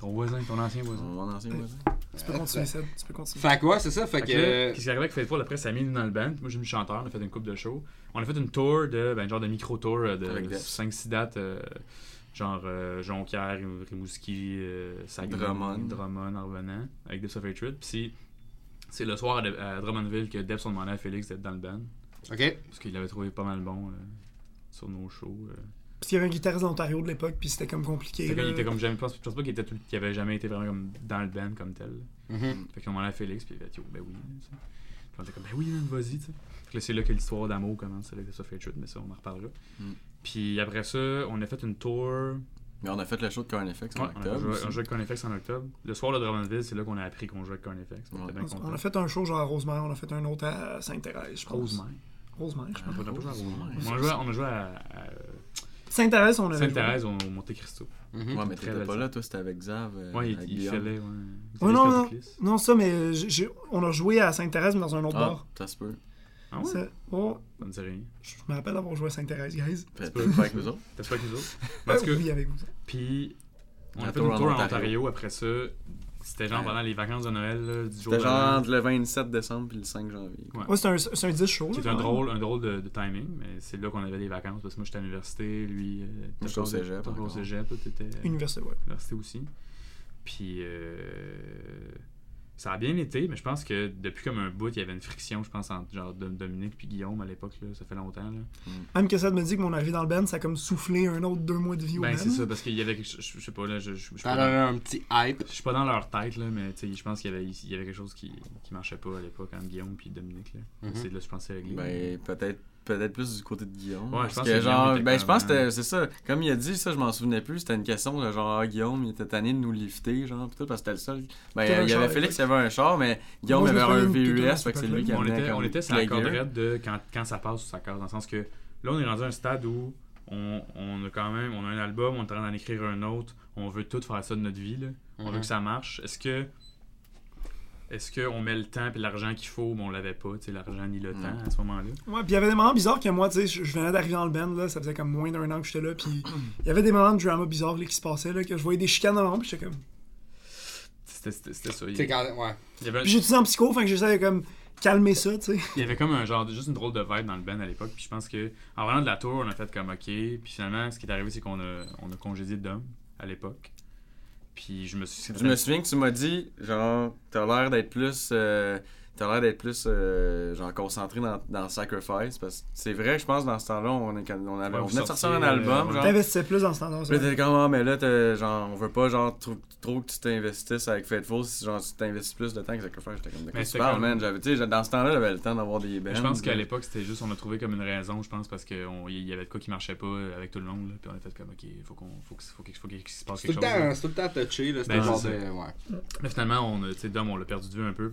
Ton voisin, ton ancien voisin. Mon ancien voisin. Tu peux continuer, Seb. Tu peux continuer. Fait que ouais, c'est ça. Fait Fait que. que là, euh, qu'est-ce qui arrivait avec Faithful après ça a mis dans le band. Moi j'ai mis chanteur, on a fait une coupe de show. On a fait une tour de ben genre de micro tour Avec de Def. 5-6 dates euh, genre euh, Jonquière, Rimouski, euh, Saguenay, Drummond. Drummond en revenant avec Death of Hatred. Puis c'est- c'est le soir à, De- à Drummondville que Def ont demandé à Félix d'être dans le band Ok. parce qu'il l'avait trouvé pas mal bon euh, sur nos shows. euh. Parce qu'il y avait un guitariste d'Ontario de l'époque, puis c'était comme compliqué. Là. il était comme jamais, je pense, je pense pas qu'il était tout- avait jamais été vraiment comme dans le band comme tel. Mhm. Fait qu'ils ont demandé à Félix, puis il a dit, oh, ben oui. Puis on était comme, ben oui, vas-y, tu sais. C'est là que l'histoire d'amour commence avec The Hatred, mais ça, on en reparlera. Mm. Puis après ça, on a fait une tour. Mais on a fait le show de Carnifex en Ouais, on a octobre. joué, on avec Carnifex en octobre. Le soir de Drummondville, c'est là qu'on a appris qu'on jouait avec Carnifex. On Ouais. On a fait un show genre à Rosemère, on a fait un autre à Sainte-Thérèse, je pense. Rosemère. Rosemère, je pense. On a pas joué à. On a joué, on a joué à, à Sainte-Thérèse, on avait Sainte-Thérèse au au Monte Cristo. Mhm. Ouais, mais Très t'étais pas là, toi, c'était avec Zav. euh, Ouais, il, avec il fallait, ouais. Ouais, non, non. Non, ça, mais on a joué à Sainte-Thérèse, mais dans un autre Ah, bar. ça se peut. Ah ouais? Ça- oh, Ça me dit rien. je me rappelle d'avoir joué à Sainte-Thérèse, guys. Peut-être peux. pas avec nous autres. T'as pas avec nous autres? (laughs) Cas, Euh, oui, avec vous. Puis, on a fait une tour en Ontario. Ontario après ça. C'était genre pendant les vacances de Noël, là, du jour C'était de genre entre le 27 décembre et le 5 janvier. Ouais. Ouais, c'est un, c'est un 10 show. C'est un drôle, un drôle de, de timing, mais c'est là qu'on avait des vacances parce que moi j'étais à l'université, lui. euh, j'étais au cégep t'étais au cégep, toi t'étais à Université, ouais. l'université aussi. Puis, euh, ça a bien été, mais je pense que depuis comme un bout, il y avait une friction, je pense, entre genre Dom- Dominique puis Guillaume à l'époque, là. Ça fait longtemps, là. Même que ça me dit que mon arrivée dans le band, ça a comme soufflé un autre deux mois de vie au Ben, c'est ça, parce qu'il y avait quelque chose, je je sais pas, là, je, je, je, suis Ça pas dans- a un petit hype. je suis pas dans leur tête, là, mais tu sais, je pense qu'il y avait, il y avait quelque chose qui, qui marchait pas à l'époque entre Guillaume puis Dominique, là. Mhm. C'est là, je c'est réglé. Ben, peut-être peut-être plus du côté de Guillaume. Ouais, je parce pense que, que genre, Guillaume était ben, je pense que c'était- c'est ça. Comme il a dit, ça, je m'en souvenais plus. C'était une question de genre, ah, Guillaume, il était tanné de nous lifter, genre, pis tout, parce que c'était le seul. Ben, il y char, avait Félix, il avait un char, mais Guillaume Moi, avait un VUS, fait que c'est lui qui on était, on était sur la corde de quand, quand ça passe sur sa corde, dans le sens que là, on est rendu à un stade où on, on a quand même, on a un album, on est en train d'en écrire un autre, on veut tout faire ça de notre vie, là. on veut Mhm. que ça marche. Est-ce que est-ce qu'on met le temps et l'argent qu'il faut, mais on l'avait pas, tu sais, l'argent ni le temps à ce moment-là? Ouais, puis il y avait des moments bizarres que moi, tu sais, je je venais d'arriver dans le band, là, ça faisait comme moins d'un an que j'étais là, puis il y avait des moments de drama bizarres là, qui se passaient, là, que je voyais des chicanes devant, puis j'étais comme. C'était ça. Il, quand. Ouais. il y avait, Puis j'étais en psycho, fait que j'essayais de comme calmer ça, tu sais. il y avait comme un genre, de- juste une drôle de vibe dans le band à l'époque. Puis je pense que en revenant de la tour, on a fait comme ok. Puis finalement, ce qui est arrivé, c'est qu'on a, on a congédié Dom à l'époque. Puis je me suis. Je me souviens que tu m'as dit, genre, t'as l'air d'être plus. euh, t'as l'air d'être plus, euh, genre, concentré dans, dans Sacrifice. Parce que c'est vrai, je pense, dans ce temps-là, on, est, on, avait, Ouais, on vous venait de sortir un album, euh, genre. T'investissais plus dans ce temps-là. Là, t'es comme, ah, mais là, t'es- genre, on veut pas, genre, trop, trop que tu t'investisses avec Faithful, si, genre, tu t'investis plus de temps que Sacrifice. J'étais comme, de quoi Mais tu parles, comme- man? J'avais, tu sais, dans ce temps-là, j'avais le temps d'avoir des bands. Mais je pense qu'à l'époque, c'était juste, on a trouvé comme une raison, je pense, parce qu'il y avait de quoi qui marchait pas avec tout le monde. Là, puis on a fait comme, ok, faut qu'on, faut que- faut qu'il faut qu'il se passe quelque chose. c'est tout le temps touché, là. C'est Ben, le genre c'est de. Ouais. Mais finalement, on a, tu sais, Dom, on l'a perdu de vue un peu.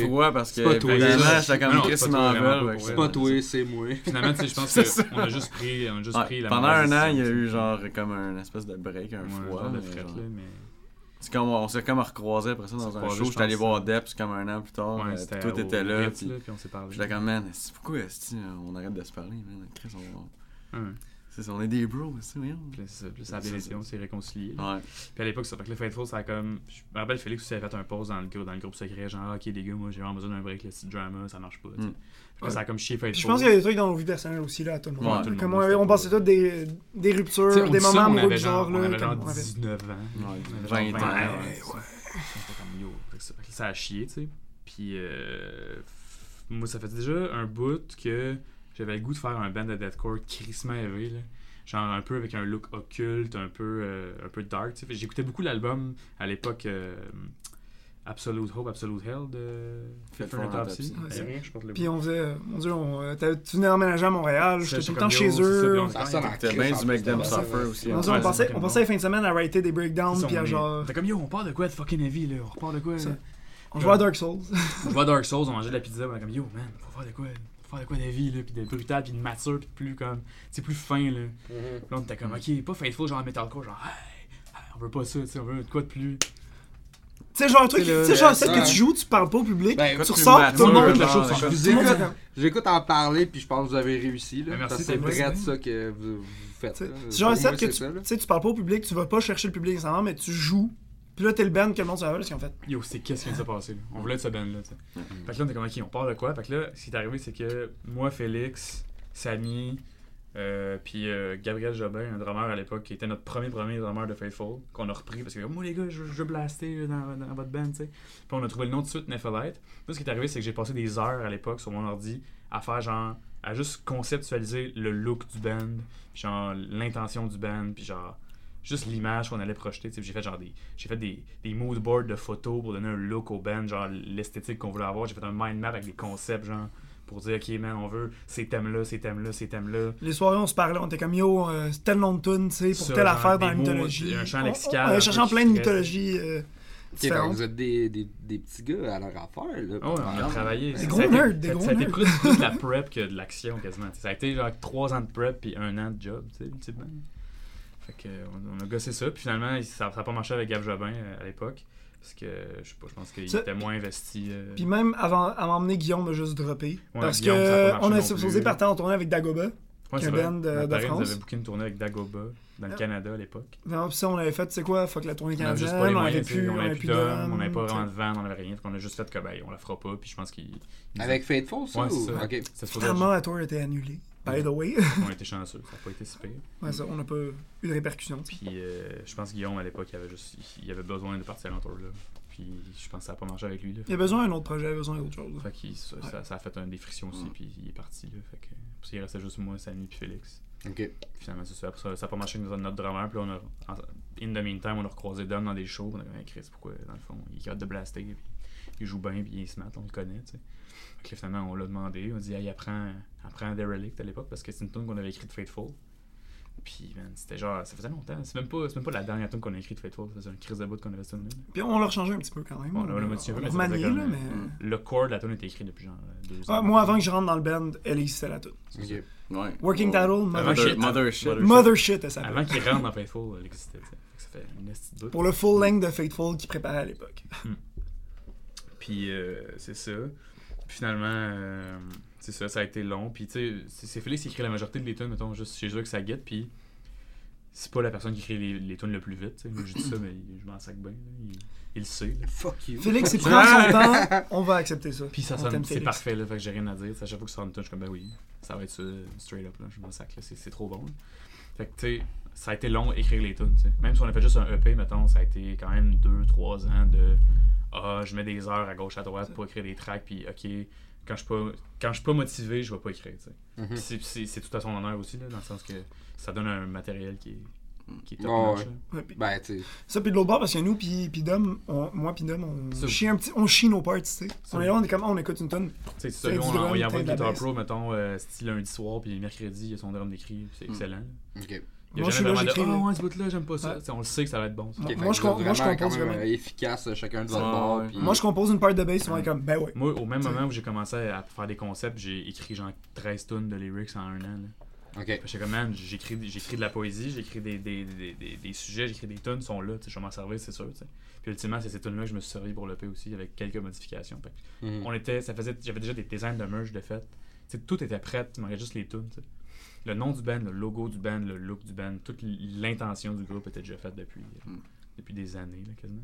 C'est toi. parce que, C'est pas toi. évidemment, C'est- j'étais comme Non, Chris c'est pas toi, C'est c'est- pas toi, c'est moi. Finalement, tu sais, je pense (laughs) C'est ça. qu'on a juste pris, on a juste pris la pendant un an, il y a eu genre comme un espèce de break, un froid. C'est comme on s'est comme recroisé après ça dans un show. je J'étais allé voir Depp comme un an plus tard. Ouais, euh, toi t'étais là. Puis là, puis on s'est parlé. j'étais comme man, est-ce- pourquoi est-ce on arrête de se parler, man? Chris, on. C'est ça, on est des bros, c'est voyons. Puis ça, puis ça a bien été, on s'est réconciliés. Ouais. Puis à l'époque, ça fait que le Faithful, ça a comme. Je me rappelle, Félix aussi avait fait un pause dans le, grou- dans le groupe secret, genre, ok, les gars, moi j'ai vraiment besoin d'un break, le petit drama, ça marche pas. tu. Mm. Fait que ça a comme chié Faithful. Puis je pense qu'il y a des trucs dans nos vies personnelles aussi, là, à tout le Ouais, monde. tout le Comme monde, on, on pas- passait tous des, des ruptures, Tu sais, on des moments amoureux genre, bizarres, on là. avait genre on avait- 19 ans. Ouais, On avait 20 genre ans. ouais, ouais. ouais. Ça, a chié, tu sais. Puis euh, moi, ça fait déjà un bout que j'avais le goût de faire un band de deathcore crissement élevé, là. Genre un peu avec un look occulte, un peu, euh, un peu dark, J'écoutais beaucoup l'album à l'époque euh, Absolute Hope, Absolute Hell de an Autopsy. Le Puis on faisait, mon dieu, on, euh, tu venais emménager à Montréal, j'étais tout le temps chez ça, eux. on- bien du Make Them Suffer aussi. Hein. on, passait, on passait les fins de semaine à writer des breakdowns, puis à genre. T'es comme yo, on part de quoi de fucking heavy là? On repart de quoi? On jouait à Dark Souls. On va à Dark Souls, on mangeait de la pizza, on était comme yo man, faut faire de quoi? Faire de quoi d'heavy là, pis de brutal, pis de mature, de plus comme. C'est plus fin là. Puis là on était comme ok, pas faithful genre metalcore, genre hey, hey, on veut pas ça, tu sais, on veut de quoi de plus. Tu sais, genre un truc, Tu sais, genre celle que tu joues, tu parles pas au public, Ben, tu tu ressors, tout le monde. la chose, j'écoute en parler, puis je pense que vous avez réussi. Là, Ben, merci, parce que c'est vrai, de ça que vous, vous faites. Tu sais, là. C'est genre un set que tu sais, tu parles pas au public, tu vas pas chercher le public nécessairement, mais tu joues. Puis là, t'es le band que le monde se rappelle, parce qu'en fait. Yo, c'est qu'est-ce qui vient de se passer? Là? On voulait être ce band là, tu sais. Fait que là on était comme ok, on part de quoi? Fait que là, ce qui est arrivé, c'est que moi, Félix, Samy, euh, puis euh, Gabriel Jobin, un drummer à l'époque, qui était notre premier premier drummer de Faithful, qu'on a repris parce que moi les gars, je, je veux blaster là, dans, dans votre band, tu sais. Puis on a trouvé le nom tout de suite, Nephalite. Là, ce qui est arrivé, c'est que j'ai passé des heures à l'époque sur mon ordi à faire genre, à juste conceptualiser le look du band, puis genre l'intention du band, puis genre juste l'image qu'on allait projeter. tu sais. Puis J'ai fait genre des, j'ai fait des, des mood boards de photos pour donner un look au band, genre l'esthétique qu'on voulait avoir. J'ai fait un mind map avec des concepts, genre pour dire, ok, man, on veut ces thèmes-là, ces thèmes-là, ces thèmes-là. Les soirées, on se parlait, on était comme yo, euh, c'est tel nom de tune, tu sais, pour Ça, telle genre, affaire dans la mots, mythologie. un champ lexical, On, on qui plein de mythologies euh, Ok, donc différentes. vous êtes des, des, des petits gars à leur affaire. Là. On a travaillé. Des Ça- gros ça a été- nerds, des ça- gros Ça a été nerds. plus, plus de la (laughs) prep que de l'action quasiment. Ça a été genre trois ans de prep puis un an de job, tu sais, ultimement. Fait que, euh, on, on a gossé ça, puis finalement, ça n'a pas marché avec Gab Jobin euh, à l'époque. Parce que, je sais pas, je pense qu'il était moins investi. euh, Puis même avant, avant d'emmener Guillaume a juste droppé. parce ça a on a supposé partir en tournée avec Dagoba. Ouais, band de- Ma de France. avait booké une tournée avec Dagoba dans le Ah. Canada à l'époque. Non, puis ça, on avait fait, tu sais quoi, fuck la tournée On avait juste canadienne, pas les on avait moyens, tu sais, plus, on on avait avait plus d'hommes, on n'avait pas vraiment de van, on avait rien. Qu'on a juste fait que, ben, on la fera pas, puis je pense qu'il. il- Avec Faithful, ça Ouais, ou- c'est ça. Ok. Finalement, la tour a été annulée. By the way. (laughs) On a été chanceux, ça n'a pas été si pire. Ouais, ça, on n'a pas eu de répercussions. Puis euh, je pense que Guillaume, à l'époque, il avait, juste, il avait besoin de partir en tour là. Puis je pense que ça n'a pas marché avec lui. Là. Il a besoin d'un autre projet, il a besoin d'autre chose. Fait ça, ça, ça a fait un des frictions aussi, Mm. puis il est parti. Là, fait que, qu'il restait juste moi, Samy, puis Félix. Ok. Finalement, c'est ça. Ça, n'a pas marché avec notre, drummer. Puis on a, in the meantime, on a recroisé Dom dans des shows. On a dit, Chris, pourquoi, dans le fond, il est de blaster, puis il joue bien, puis il est smart, on le connaît, tu sais. Finalement, on l'a demandé. On dit, hey, apprends, apprends Derelict à l'époque, parce que c'est une tune qu'on avait écrite Faithful. Puis, man, c'était genre, ça faisait longtemps. C'est même pas, c'est même pas la dernière tune qu'on a écrite de Faithful. Ça faisait un crise de bout qu'on avait tune Puis on l'a rechangé un petit peu quand même. On l'a modifié un peu, là, euh, mais. Le core de la tune était écrit depuis genre euh, deux Ah, ans. moi, avant que je rentre dans le band, elle existait la toute. Ok. Ouais. Working Ouais. Title, Mother, shit. Mother, mother shit. Mother- Mother Shit, elle s'appelle. Avant qu'il rentre dans Faithful, elle existait. Ça fait une petite bout. Pour le full length de Fateful qui préparait à l'époque. Puis euh, c'est ça. Puis finalement, euh, c'est ça, ça a été long. Puis tu sais, c'est c'est Félix qui écrit la majorité de les tunes, mettons, juste chez eux que ça guette. Puis c'est pas la personne qui écrit les, les tunes le plus vite. tu sais. Moi, je dis ça, mais je m'en sac bien. là. Il, il le sait. là. Fuck you. Félix, il prend son temps, (laughs) on va accepter ça. Puis ça On sonne, c'est parfait, là. Fait que j'ai rien à dire. À chaque fois que ça sort une tune, je suis comme, ben oui, ça va être ça, straight up, là. Je m'en sac, là. C'est c'est trop bon. là. Fait que, tu sais, ça a été long écrire les tunes, tu sais. Même si on a fait juste un EP, mettons, ça a été quand même 2-3 ans de. Ah, je mets des heures à gauche, à droite pour écrire des tracks, puis ok, quand je suis pas, quand je suis pas motivé, je vais pas écrire, tu sais. Mhm. Puis c'est- c'est c'est tout à son honneur aussi, là, dans le sens que ça donne un matériel qui est, qui est top notch, ouais. Ben, sais. Ça, puis de l'autre bord, parce que nous, puis, puis Dom, on- moi, puis Dom, on Ça- chie, un petit, on chie nos parts, tu sais. On est là, on est comme, on écoute une tonne. C'est ça, on, on y envoie une Guitar. Pro, mettons, euh, style lundi soir, puis mercredi, il y a son drum d'écrit, c'est Mm. excellent. Ok. Il y a Moi, je suis là, de j'écris. Ah ouais, ce bout-là, j'aime pas ça. Ouais. On le sait que ça va être bon. ça. Moi, je com- moi, je vraiment compose quand même, vraiment. euh, efficace euh, chacun de votre Ouais, bord. ouais. puis- Moi, je compose une part de bass, on est comme, ben ouais. Moi, au même T'sais. moment où j'ai commencé à faire des concepts, j'ai écrit genre 13 tonnes de lyrics en un an. Là. Ok. J'étais comme, man, j'écris, de la poésie, j'écris des, des, des, des, des sujets, j'écris des tonnes, sont là, tu sais, je vais m'en servir, c'est sûr. tu sais. Puis ultimement, c'est ces tonnes-là que je me suis servi pour le P aussi, avec quelques modifications. Fait que Mhm. on était, ça faisait, j'avais déjà des designs de merge de fait. Tu sais, tout était prêt, il manquait juste les tunes. tu sais. Le nom du band, le logo du band, le look du band, toute l'intention du groupe était déjà faite depuis, euh, Mm. depuis des années, là, quasiment.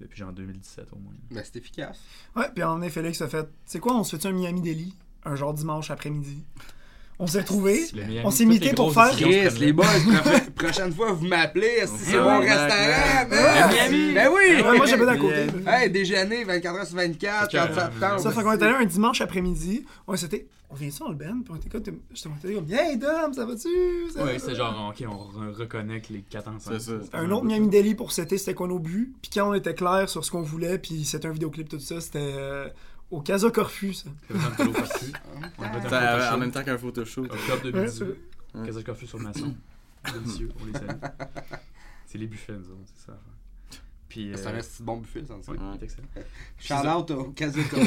Depuis genre 2017 au moins. Ben, c'est efficace. Ouais, puis en effet, Félix a fait, c'est quoi, on se fait un Miami Deli, un genre dimanche après-midi? On s'est Miami, On s'est mité pour faire- Chris, les boys, prochaine- fois, vous m'appelez. est-ce que C'est Ouais, mon restaurant, man? Miami. Ben oui. Moi, j'habite à côté. Hey, déjeuner 24 h sur 24, C'est 4 carré, septembre. Ça fait qu'on est allé un dimanche après-midi. Ouais, c'était. On vient ça dans le band, puis on était comme. J'étais monté comme, Hey Dom, ça va-tu? Ouais, c'est genre, ok, on re- reconnecte les quatre ensemble. C'est ça. Un autre Miami Deli pour c'était, c'était quoi nos buts? Puis quand on était clair sur ce qu'on voulait, puis c'était un vidéoclip, tout ça, c'était euh, au Casa Corfu, ça. C'est le temps de l'eau partout. On a fait un Ça, photo en même temps qu'un photoshoot. Octobre 2018. Ouais, Ouais. Casa Coffee sur. (clears throat) Délicieux, on les salue. (laughs) C'est les buffets, nous autres, c'est ça. Puis. Esti de bon buffet, ça. Ouais, il est excellent. Shout out au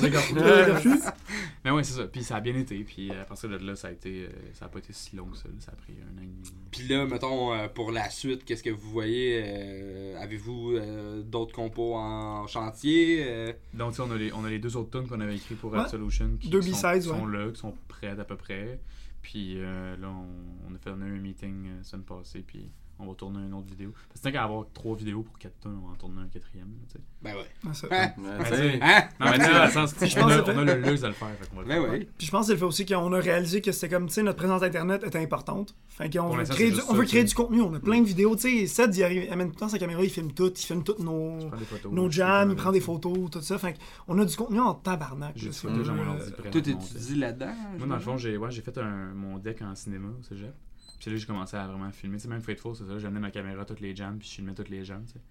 Corfu. (laughs) (laughs) Mais ouais, c'est ça. Puis ça a bien été. Puis à partir de là, ça a été. euh, ça a pas été si long que ça. là. Ça a pris un an et demi. Puis là, mettons, euh, pour la suite, qu'est-ce que vous voyez euh, Avez-vous euh, d'autres compos en chantier euh? Donc, tu sais, on a les, on a les deux autres tunes qu'on avait écrits pour Ouais. Absolution qui Deux sont, sont ouais. là, qui sont prêtes à peu près. Puis euh, là, on, on a fait un meeting euh, semaine passée. Puis on va tourner une autre vidéo. Parce que tant qu'à avoir trois vidéos pour quatre tunes, on va en tourner un quatrième. là. Ben ouais. Ouais, ça. Hein? Sais, Hein? Non, mais dans le sens, on, a, que- on a le luxe de le faire. Fait qu'on va le Ben faire. Puis je pense que c'est le fait aussi qu'on a réalisé que c'était comme, tu sais, notre présence internet était importante. Fait qu'on veut créer, du, on veut créer du contenu. On a plein de vidéos, tu sais. Seth, il arrive- amène tout le temps sa caméra, il filme tout. Il filme toutes nos, photos. nos jams, il prend des photos, tout ça. Fait qu'on a du contenu en tabarnak. Euh, monter. t'étudies là-dedans Moi, dans le fond, j'ai ouais, j'ai fait un, mon deck en cinéma au cégep. Puis là, j'ai commencé à vraiment filmer. Tu sais, même Faithful, c'est ça. J'amenais ma caméra toutes les jams, puis je filmais toutes les jams, tu sais.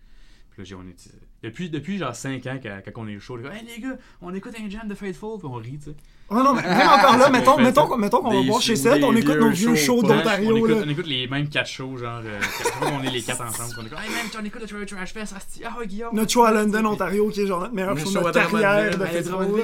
Puis là, j'ai, on est, depuis, depuis genre 5 ans, quand, quand on est chaud, hey les gars, on écoute un jam de Faithful, puis on rit, tu sais. Ouais, non, mais même encore là, (laughs) mettons, mettons, mettons qu'on va voir chez Seth, on écoute nos vieux shows punch, on, d'Ontario, écoute, on écoute les mêmes 4 shows, genre, euh, qu'on est les 4 ensemble. On est comme, hey man, on écoute le Trash Trash Fest, asti, ah ouais, Guillaume. Notre show à London, Ontario, qui est genre notre meilleur Le show de notre à carrière de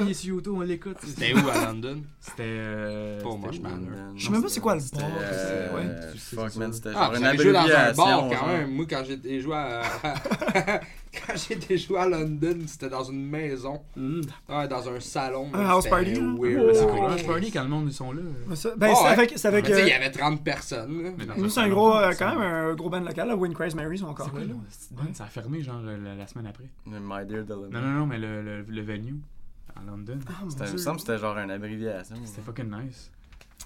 il est sur YouTube, on l'écoute. C'était où à London? C'était. Euh, où, Manor. euh, Je sais même pas c'est quoi le bar. euh, Fuck, man, c'était Ah, genre une abréviation. quand genre. même. Moi, quand j'ai joué à. (laughs) (laughs) quand j'ai été joué à London, c'était dans une maison. Mm. Ouais, dans un salon. Un house party? Weird. Oh. C'est là. quoi, Rush Party quand le monde ils sont là? Ben, c'est ouais. avec. C'est il y avait 30 personnes. nous, c'est un gros, euh, quand même un gros band local, là. Wind Craze Mary sont encore là. Ça a fermé, genre, la, la semaine après. My Dear Dilemma. Non, non, non, mais le, le, le venue à London, Ah, Il me semble que c'était genre une abréviation. c'était fucking nice.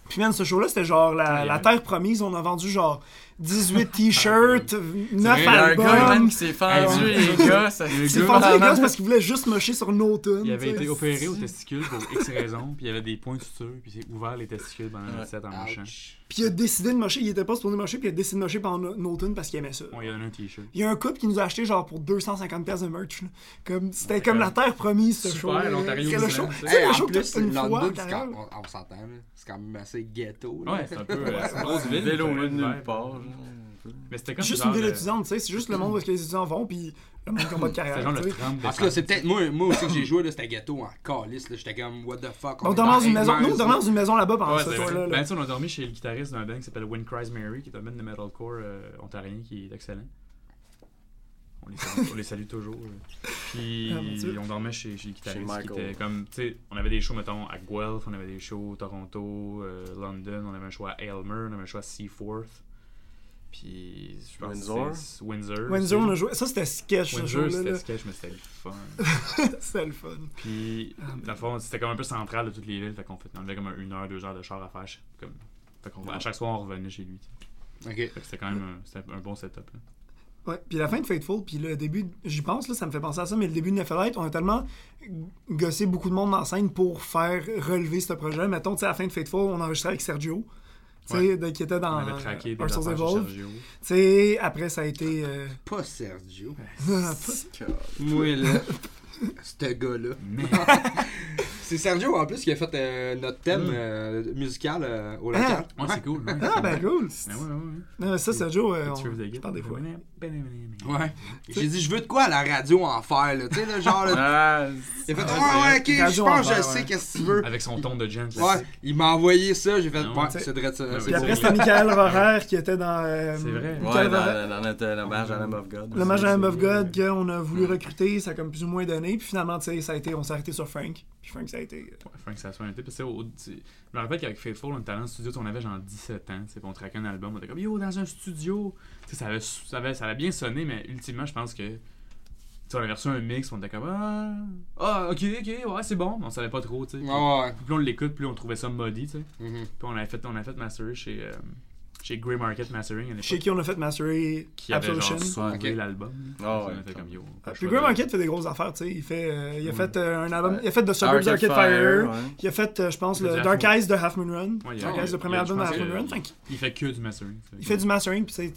Puis man, ce show-là, c'était genre la, Ouais, la. Terre Promise. On a vendu genre 18 t-shirts, 9 Il y a un gars, albums. qui s'est fendu, les gars. Ça Il y Il s'est fendu les gars c'est parce qu'il voulait juste mocher sur nos tunes. Il avait tu été opéré au testicule pour X raisons, puis il y avait des points de suture, puis il s'est ouvert les testicules pendant le Ouais. set en mochant. Puis il a décidé de mocher. Il était pas supposé mocher, puis il a décidé de mocher pendant no- nos tunes parce qu'il aimait ça. On lui a un t-shirt. Il y a un couple qui nous a acheté genre pour 250 pièces de merch. là. Comme c'était comme la terre promise ce super, show. l'Ontario, C'est le show. Tu sais, le show que fait une fois c'est on, s'entend, là. c'est quand même assez ghetto. là. Ouais, c'est un peu. euh, c'est une grosse ville. Vélo, nulle part. Mais c'était comme Juste une ville étudiante, tu sais, c'est juste le monde où que les étudiants vont, puis le monde qui a pas de C'était carrière. genre tu le sais. 30 En tout cas, décembre. c'est peut-être moi, moi aussi que j'ai joué, là, c'était ghetto en calice. là. J'étais comme, what the fuck. On dormait dans une maison, nous, on dormait dans une maison là-bas pendant Ouais, ce là. Ben, ça, on a dormi chez le guitariste d'un band qui s'appelle Wind Cries Mary, qui est un band de metalcore euh, ontarien qui est excellent. On les salue, on les salue toujours. Puis Ah, on dormait chez, chez le guitariste qui était comme, tu sais, on avait des shows, mettons, à Guelph, on avait des shows Toronto, euh, London, on avait un show à Aylmer, on avait un show à Seaforth. Puis je pense Windsor? Windsor. Windsor, on a joué. Ça, c'était sketch, Windsor, c'était là. sketch, mais c'était le fun. (laughs) C'était le fun. Puis, Ah, dans le fond, c'était comme un peu central de toutes les villes. Fait qu'on fait, on avait comme un- une heure, deux heures de char à faire. Comme, fait qu'on, à chaque soir, on revenait chez lui. Ok. Fait que c'était quand même un, c'était un bon setup. Là. Ouais, puis la fin de Fateful, puis le début, j'y pense, là, ça me fait penser à ça, mais le début de Nephelite, on a tellement gossé beaucoup de monde la scène pour faire relever ce projet. Mettons, tu sais, à la fin de Fateful, on enregistrait avec Sergio, tu sais, de- qui était On dans avait traqué des affaires chez Evolve. Sergio. Tu sais, après, ça a été... euh, Pas Sergio. (laughs) pas- Moi, là. (laughs) (laughs) Ce gars-là. Mais, (laughs) C'est Sergio en plus qui a fait euh, notre thème Mm. euh, musical euh, au Ah. local. ouais, c'est cool. Ouais, ah, ben cool! Mais ouais, ouais, ouais. Non, mais ça, Sergio, euh, Tu veux des on... parle des fois. Ouais. J'ai dit, je veux de quoi à la radio en faire, là. Tu sais, là, genre. Là, Ah, il a fait, ouais, ouais, ouais, ok, je pense je sais qu'est-ce que tu veux. Avec son ton de gent. Ouais, il m'a envoyé ça, j'ai fait, Non, ouais, c'est vrai ça. Puis après, c'était Michael Rorer qui était dans... C'est vrai. Ouais, dans, notre hommage à Lamb of God. L'hommage à Lamb of God qu'on a voulu recruter, ça a comme plus ou moins donné. Puis finalement, tu sais, ça a été, on s'est arrêté sur Frank. Puis Frank, ça a été. euh, Ouais, Frank, ça a été. Parce que, au- tu sais, je me rappelle qu'avec Faithful, on était allé en studio, on avait genre 17 ans, tu sais, puis on traquait un album, on était comme yo, dans un studio. Tu sais, ça avait, ça, avait, ça avait bien sonné, mais ultimement, je pense que. Tu sais, on avait reçu un mix, on était comme ah, ah, ok, ok, ouais, c'est bon, mais on savait pas trop, tu sais. Ouais, ouais. Plus on l'écoute, plus on trouvait ça muddy, tu sais. Mhm. Puis on avait fait, on avait fait masterer chez, euh, chez Grey Market Mastering. Chez qui on a fait Mastery qui avait Absolution. genre sauvé Ok. l'album. Ah on ouais. a fait comme yo. pas le Puis Grey Market fait des grosses affaires, tu sais. Il, fait, euh, il a Ouais. fait euh, un album. Ouais. Il a fait The Suburbs Arcade Fire. ouais. Il a fait, euh, je pense, Le Dark. Eyes de Half Moon Run. Ouais, Dark Eyes, le premier album de Half Moon Run. Il fait que du mastering. il fait du mastering, puis c'est.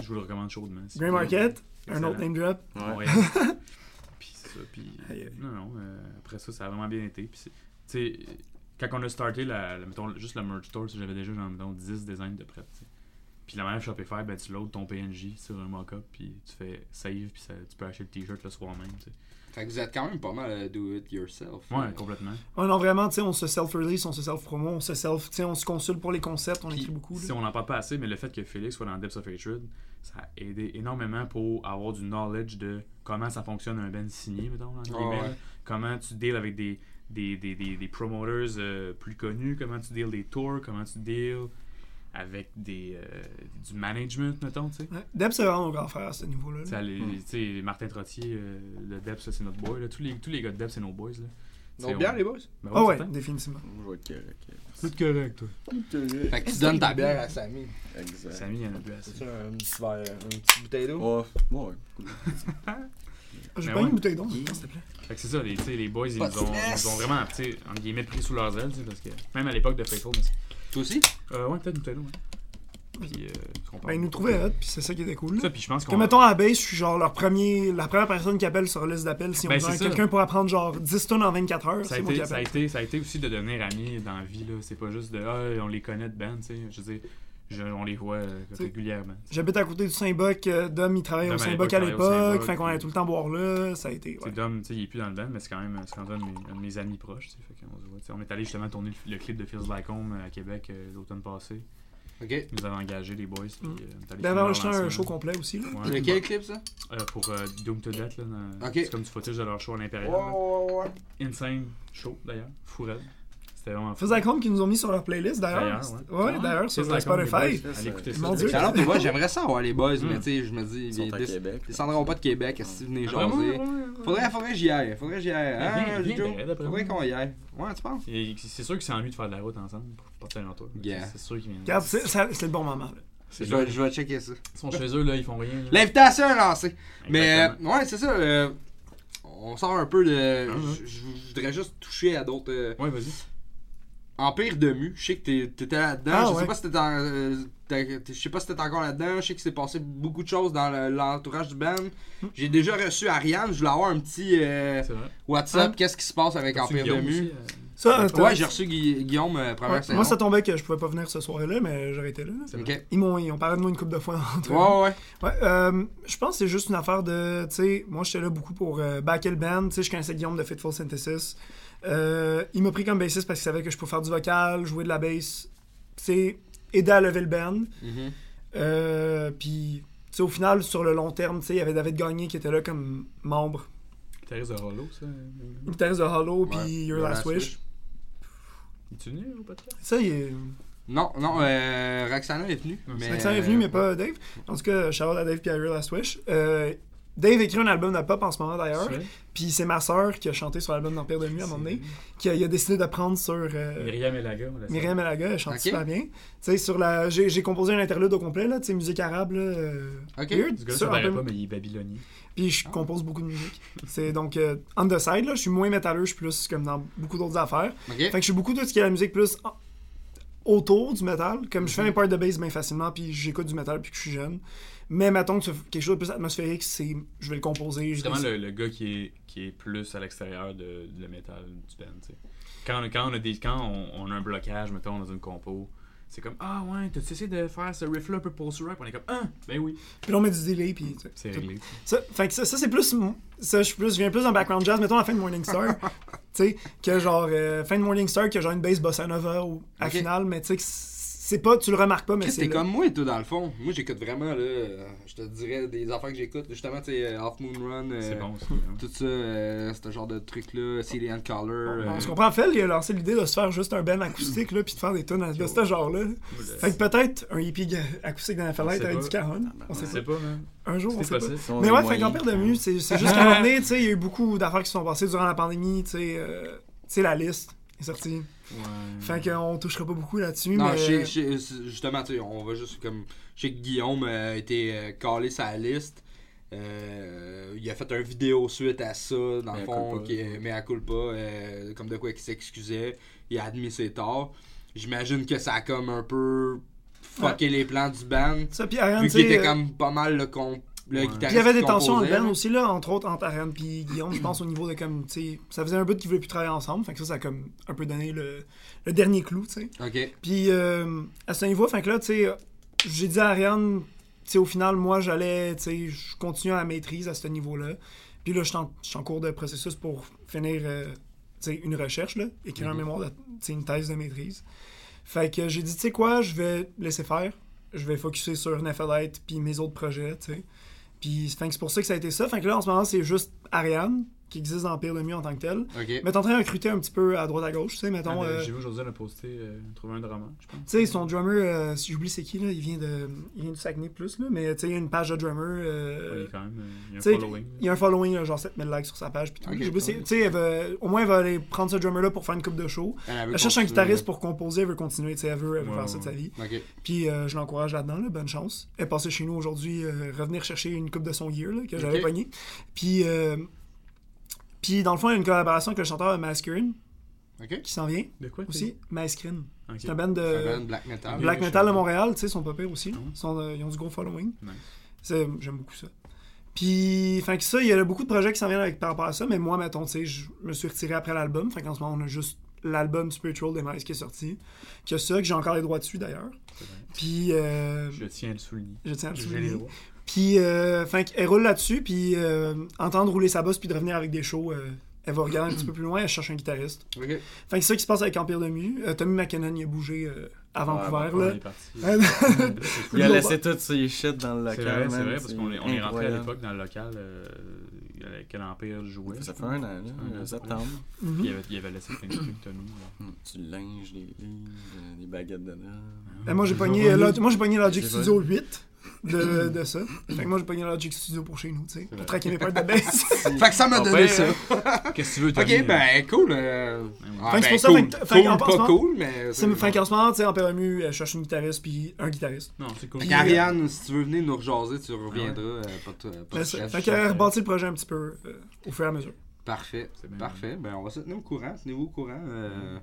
Je vous le recommande chaudement. Grey. Market, un autre name drop. Ouais. (laughs) Puis ça. Puis, non, non. euh, après ça, ça a vraiment bien été. Puis, c'est- tu sais, quand on a starté, la, la- mettons, juste le merch store, j'avais déjà genre, mettons, 10 designs de prêt. Puis la manière Shopify, ben, tu loads ton PNG sur un mock-up, puis tu fais save, puis ça- tu peux acheter le t-shirt le soir même. tu sais. Fait que vous êtes quand même pas mal euh, do it yourself. Ouais, complètement. Ouais, non, vraiment, tu sais, on se self-release, on se self-promo, on se self. Tu sais, on se consulte pour les concepts, on écrit beaucoup. Si là. on n'en parle pas assez, mais le fait que Félix soit dans Depths of Hatred, ça a aidé énormément pour avoir du knowledge de comment ça fonctionne un band signé, mettons, entre Ah guillemets, ouais. Comment tu deals avec des, des, des, des, des promoters euh, plus connus, comment tu deals des tours, comment tu deals avec des, euh, du management, mettons, tu sais? Ouais. Deb, c'est vraiment nos grands frères à ce niveau-là. Tu sais, Hmm. tu sais, Martin Trottier, euh, le ça, c'est notre boy. Là. Tous, les, tous les gars de Depths, c'est nos boys. Là. Donc bien on- les boys? Ben Ah ouais, certain. définitivement. Je vais être correct. Tout correct, toi. Fait que tu donnes ta bière à Samy. Exact. Samy, il y en a plus assez. C'est un petit verre, une petite bouteille d'eau? Ouais, ouais. (laughs) J'ai Mais pas ouais. une bouteille d'eau, s'il te plaît. Fait que c'est ça, les, les boys, ils nous ont, nous ont vraiment, tu sais, entre guillemets, pris sous leurs ailes, parce que même à l'époque de Faithful, mais Toi aussi? Euh, ouais, peut-être une telle, ouais. Puis, euh, Ben, ils nous trouvaient hot, puis c'est ça qui était cool. Ça, puis je pense Que mettons à la base, je suis genre leur premier, la première personne qui appelle sur la liste d'appels. Si on Ben, ça. quelqu'un pour apprendre genre 10 tonnes en 24 heures, Ça a, été, ça, a été, ça a été aussi de devenir amis dans la vie, là. C'est pas juste de. Ah, on les connaît de band, tu sais. Je veux dire, je- on les voit euh, régulièrement. J'habite à côté du Saint-Boc, euh, Dom il travaillait au Saint-Boc l'époque, à l'époque, fait qu'on allait tout le temps boire là, ça a été. Tu sais, Ouais. Dom, tu sais, il est plus dans le band, mais c'est quand même, c'est quand même un, de mes, un de mes amis proches, tu sais. Fait qu'on se voit. On est allé justement tourner le, le clip de Feels Like Home à Québec euh, l'automne passé. Ok. Ils nous avaient engagé, les boys, puis Mm. euh, on Ben, enregistré un show complet aussi. Là. Ouais. Lequel clip ça? Euh, pour euh, Doom to Death, là. dans-. C'est comme du footage de leur show à ouais. Insane show d'ailleurs, fou raide. C'était vraiment Icon qui nous ont mis sur leur playlist d'ailleurs. Ouais. Ouais, Ah, d'ailleurs, sur Spotify. Allez écouter ça. Mon Dieu. Alors, tu vois, j'aimerais ça avoir les boys, mais Mm. tu sais, je me dis, Ils descendront pas de Québec, est-ce que venez Ah, jaser? ouais, ouais, ouais. Faudrait, faudrait que j'y aille, faudrait que j'y aille. Hein, Faudrait moi. qu'on y aille. Ouais, tu penses? Et C'est sûr qu'ils s'ennuient de faire de la route ensemble pour partir un tour. C'est sûr qu'ils viennent. Regarde, c'est c'est le bon moment. C'est Je vais, je vais checker ça. Ils sont chez eux, là, ils font rien. L'invitation est lancée. Mais, euh, ouais, c'est ça. euh, on sort un peu de. Ah, je voudrais juste toucher à d'autres. euh, Ouais, vas-y. Empire de Mu, je sais que t'es- t'étais là-dedans. Ah, je sais ouais. pas si t'étais en- euh, je sais pas si t'étais encore là-dedans. Je sais que c'est passé beaucoup de choses dans le- l'entourage du band. Hmm. J'ai déjà reçu Ariane. Je voulais avoir un petit euh. WhatsApp. Ah. Qu'est-ce qui se passe avec Empire de Mu? aussi, Ça, euh, Ouais, j'ai reçu Gui- Guillaume euh, première ouais, saison. moi, ça tombait que je pouvais pas venir ce soir-là, mais j'aurais été là. là. c'est vrai. Ok. Ils m'ont ils ont parlé de moi une couple de fois. entre eux. Ouais, ouais. Ouais, euh, je pense que c'est juste une affaire de. Tu sais, moi j'étais là beaucoup pour euh, backer le band. Tu sais, je connaissais Guillaume de Fitful Synthesis. Euh, il m'a pris comme bassiste parce qu'il savait que je pouvais faire du vocal, jouer de la bass. Sais, aider à lever le band. Mhm. Euh, Puis, tu sais, au final, sur le long terme, tu sais, il y avait David Gagné qui était là comme membre. Thérèse de Hollow, ça. Guitariste de Hollow, puis Ouais, Your Last Wish. Es-tu venu au podcast? Ça, il est. Non, non, euh, Roxana est venue. Non, mais, est venu, mais euh, pas Dave. En tout cas, shout out à Dave et à Your Last Wish. Euh, Dave écrit un album de pop en ce moment d'ailleurs. Puis c'est ma sœur qui a chanté sur l'album d'Empire de Nuit à un moment donné. qui a, il a décidé de prendre sur euh, Myriam Elaga. on la salue. Myriam Elaga, elle chante Ok. super bien. Tu sais, sur la, j'ai, j'ai composé un interlude au complet, là, tu sais, musique arabe, là, euh, Ok. weird. Sur ça paraît pas, mais il est babylonien. Puis je compose beaucoup de musique. C'est donc euh, on the side, là, je suis moins métalleux, je suis plus comme dans beaucoup d'autres affaires. Ok. Fait que je suis beaucoup de ce qui est la musique plus autour du métal. Comme je fais Mhm. mes parts de bass bien facilement, puis j'écoute du métal depuis que je suis jeune. Mais mettons que quelque chose de plus atmosphérique, c'est je vais le composer. Justement, le, le gars qui est, qui est plus à l'extérieur de, de le métal du band, tu sais. Quand, quand, on a des, quand on, on a un blocage, mettons, dans une compo, c'est comme Ah ouais, t'as essayé de faire ce riff-là un peu post-rock? On est comme Ah, ben oui. Puis là, on met du delay, puis C'est réglé. Ça, fait que ça, ça, c'est plus. Ça, je plus, je viens plus d'un background jazz, mettons la fin de Morning Star. (laughs) tu sais, que genre. euh, fin de Morning Star, que genre une bass bossa nova ou à Ok. finale, mais tu sais, que c'est pas. Tu le remarques pas, mais c'est. t'es comme moi, toi, dans le fond. Moi, j'écoute vraiment, là. Je te dirais des affaires que j'écoute. Justement, tu sais, euh, Half Moon Run. euh, C'est bon, hein. Tout ça, euh, ce genre de truc-là. Cillian Color. On euh, se comprend, Phil, il a lancé l'idée de se faire juste un band acoustique, là, puis de faire des tunes de ce genre-là. Fait que peut-être un hippie acoustique dans la sait avec pas. du caron. On sait pas. Un jour, on sait pas. Mais ouais, fait moyens. qu'Empire de Mu, c'est c'est juste qu'à un moment donné, tu sais, il y a eu beaucoup d'affaires qui sont passées durant la pandémie, tu sais, euh, tu sais, la liste est sortie. Ouais. Fait qu'on touchera pas beaucoup là-dessus, Non, mais... je sais- je sais- c'est- justement, tu sais, on va juste comme. Je sais que Guillaume euh, a été euh, calé sa liste. Euh, il a fait un vidéo suite à ça, dans le Mea fond, qui, mais à culpa, euh, comme de quoi il s'excusait. Il a admis ses torts. J'imagine que ça a comme un peu fucké les plans du band. Ça, puis Ariane, Vu qu'il était comme pas mal le, con, le Ouais. guitariste. Puis il y avait des tensions en band aussi, là, entre autres, entre Ariane et Guillaume, je pense, au niveau de comme, tu sais, ça faisait un bout qu'ils voulaient plus travailler ensemble, fait que ça, ça a comme un peu donné le, le dernier clou, tu sais. Ok. Puis euh, à ce niveau, fait que là, tu sais, j'ai dit à Ariane, tu sais, au final, moi, j'allais, tu sais, je continue à la maîtrise à ce niveau-là. Puis là, je suis en, cours de processus pour finir, euh, tu sais, une recherche, là, écrire un Mhm. mémoire, de, tu sais, une thèse de maîtrise. Fait que j'ai dit, tu sais quoi, je vais laisser faire. Je vais focuser sur Nephelite puis mes autres projets, tu sais. Puis c'est pour ça que ça a été ça. Fait que là, en ce moment, c'est juste Ariane qui existe dans Pire de Mieux en tant que tel. Mais t'es en train de recruter un petit peu à droite à gauche, tu sais, mettons. Ah, ben, euh, J'ai vu aujourd'hui, a posté, euh, trouver un drummer, je pense. tu sais, son drummer, euh, si j'oublie c'est qui, là, il vient de il vient du Saguenay plus, là, mais tu sais, il y a une page de drummer. Ouais, il y a quand même euh, il y a un following. il y a un following, là, genre 7000 likes sur sa page. Puis tout. Ok, J'oublie, c'est- ouais. tu sais, elle va- au moins, elle va aller prendre ce drummer-là pour faire une coupe de show. Elle, cherche un guitariste pour composer, elle veut continuer, tu sais, elle veut, elle veut Ouais, faire ça de sa vie. Puis euh, je l'encourage là-dedans, là, bonne chance. Elle est passée chez nous aujourd'hui, euh, revenir chercher une coupe de son year là, que j'avais Ok. pogné. Puis, euh, puis dans le fond, il y a une collaboration avec le chanteur Masculine Ok. qui s'en vient De quoi aussi. Masculine. Ok. C'est un band de. Black metal. Black Metal de. Montréal, tu sais, sont pas pires aussi. Ouais? Ils, sont, euh, ils ont du gros following. J'aime beaucoup ça. Puis, que ça, il y a beaucoup de projets qui s'en viennent avec, par rapport à ça, mais moi, mettons, tu sais, je me suis retiré après l'album. Fait qu'en ce moment, on a juste l'album Spiritual des Mice qui est sorti. Qui a ça, que j'ai encore les droits dessus d'ailleurs. Puis, euh, Je tiens à le souligner. je tiens à le souligner. Puis, euh, fait qu'elle roule là-dessus, puis euh, entendre rouler sa bosse, puis de revenir avec des shows. euh, elle va regarder un petit peu plus loin, elle cherche un guitariste. Ok. Fait que c'est ça qui se passe avec Empire de Mu. Euh, Tommy McKinnon, il a bougé euh, à Ouais, Vancouver, là. il est parti. (laughs) Euh, Il a laissé toutes ses shit dans le C'est local. vrai, c'est man, vrai, parce qu'on est, on est rentré à l'époque dans le local. euh, euh, que l'Empire jouait. Ça fait un an, là, Un an, euh, septembre. Puis il avait, il avait laissé plein de trucs de nous. Du linge, des livres, euh, des baguettes de dents. Ben, moi, j'ai pogné, euh, Log- moi, j'ai pogné Logic Studio 8 de, de ça. Fait que moi, j'ai pogné Logic Studio pour chez nous, tu sais. Pour traquer mes pertes de baisse. (laughs) Fait que ça m'a Ton donné père, ça. Qu'est-ce que tu veux, Tommy? Ok, ben cool. euh, ah, Fait que c'est ben, pour ça, cool, fait que- fait cool, pas cool, mais. C'est fait qu'en ce moment, tu sais, en PMU, elle cherche une guitariste puis un guitariste. Non, c'est cool. Fait qu'Ariane, si tu veux venir nous rejaser, tu reviendras. euh, pas de, stress. Fait que rebâtir le projet un petit peu euh, au fur et à mesure. Parfait. C'est bien. Parfait. Ben, on va se tenir au courant. Tenez-vous au courant euh,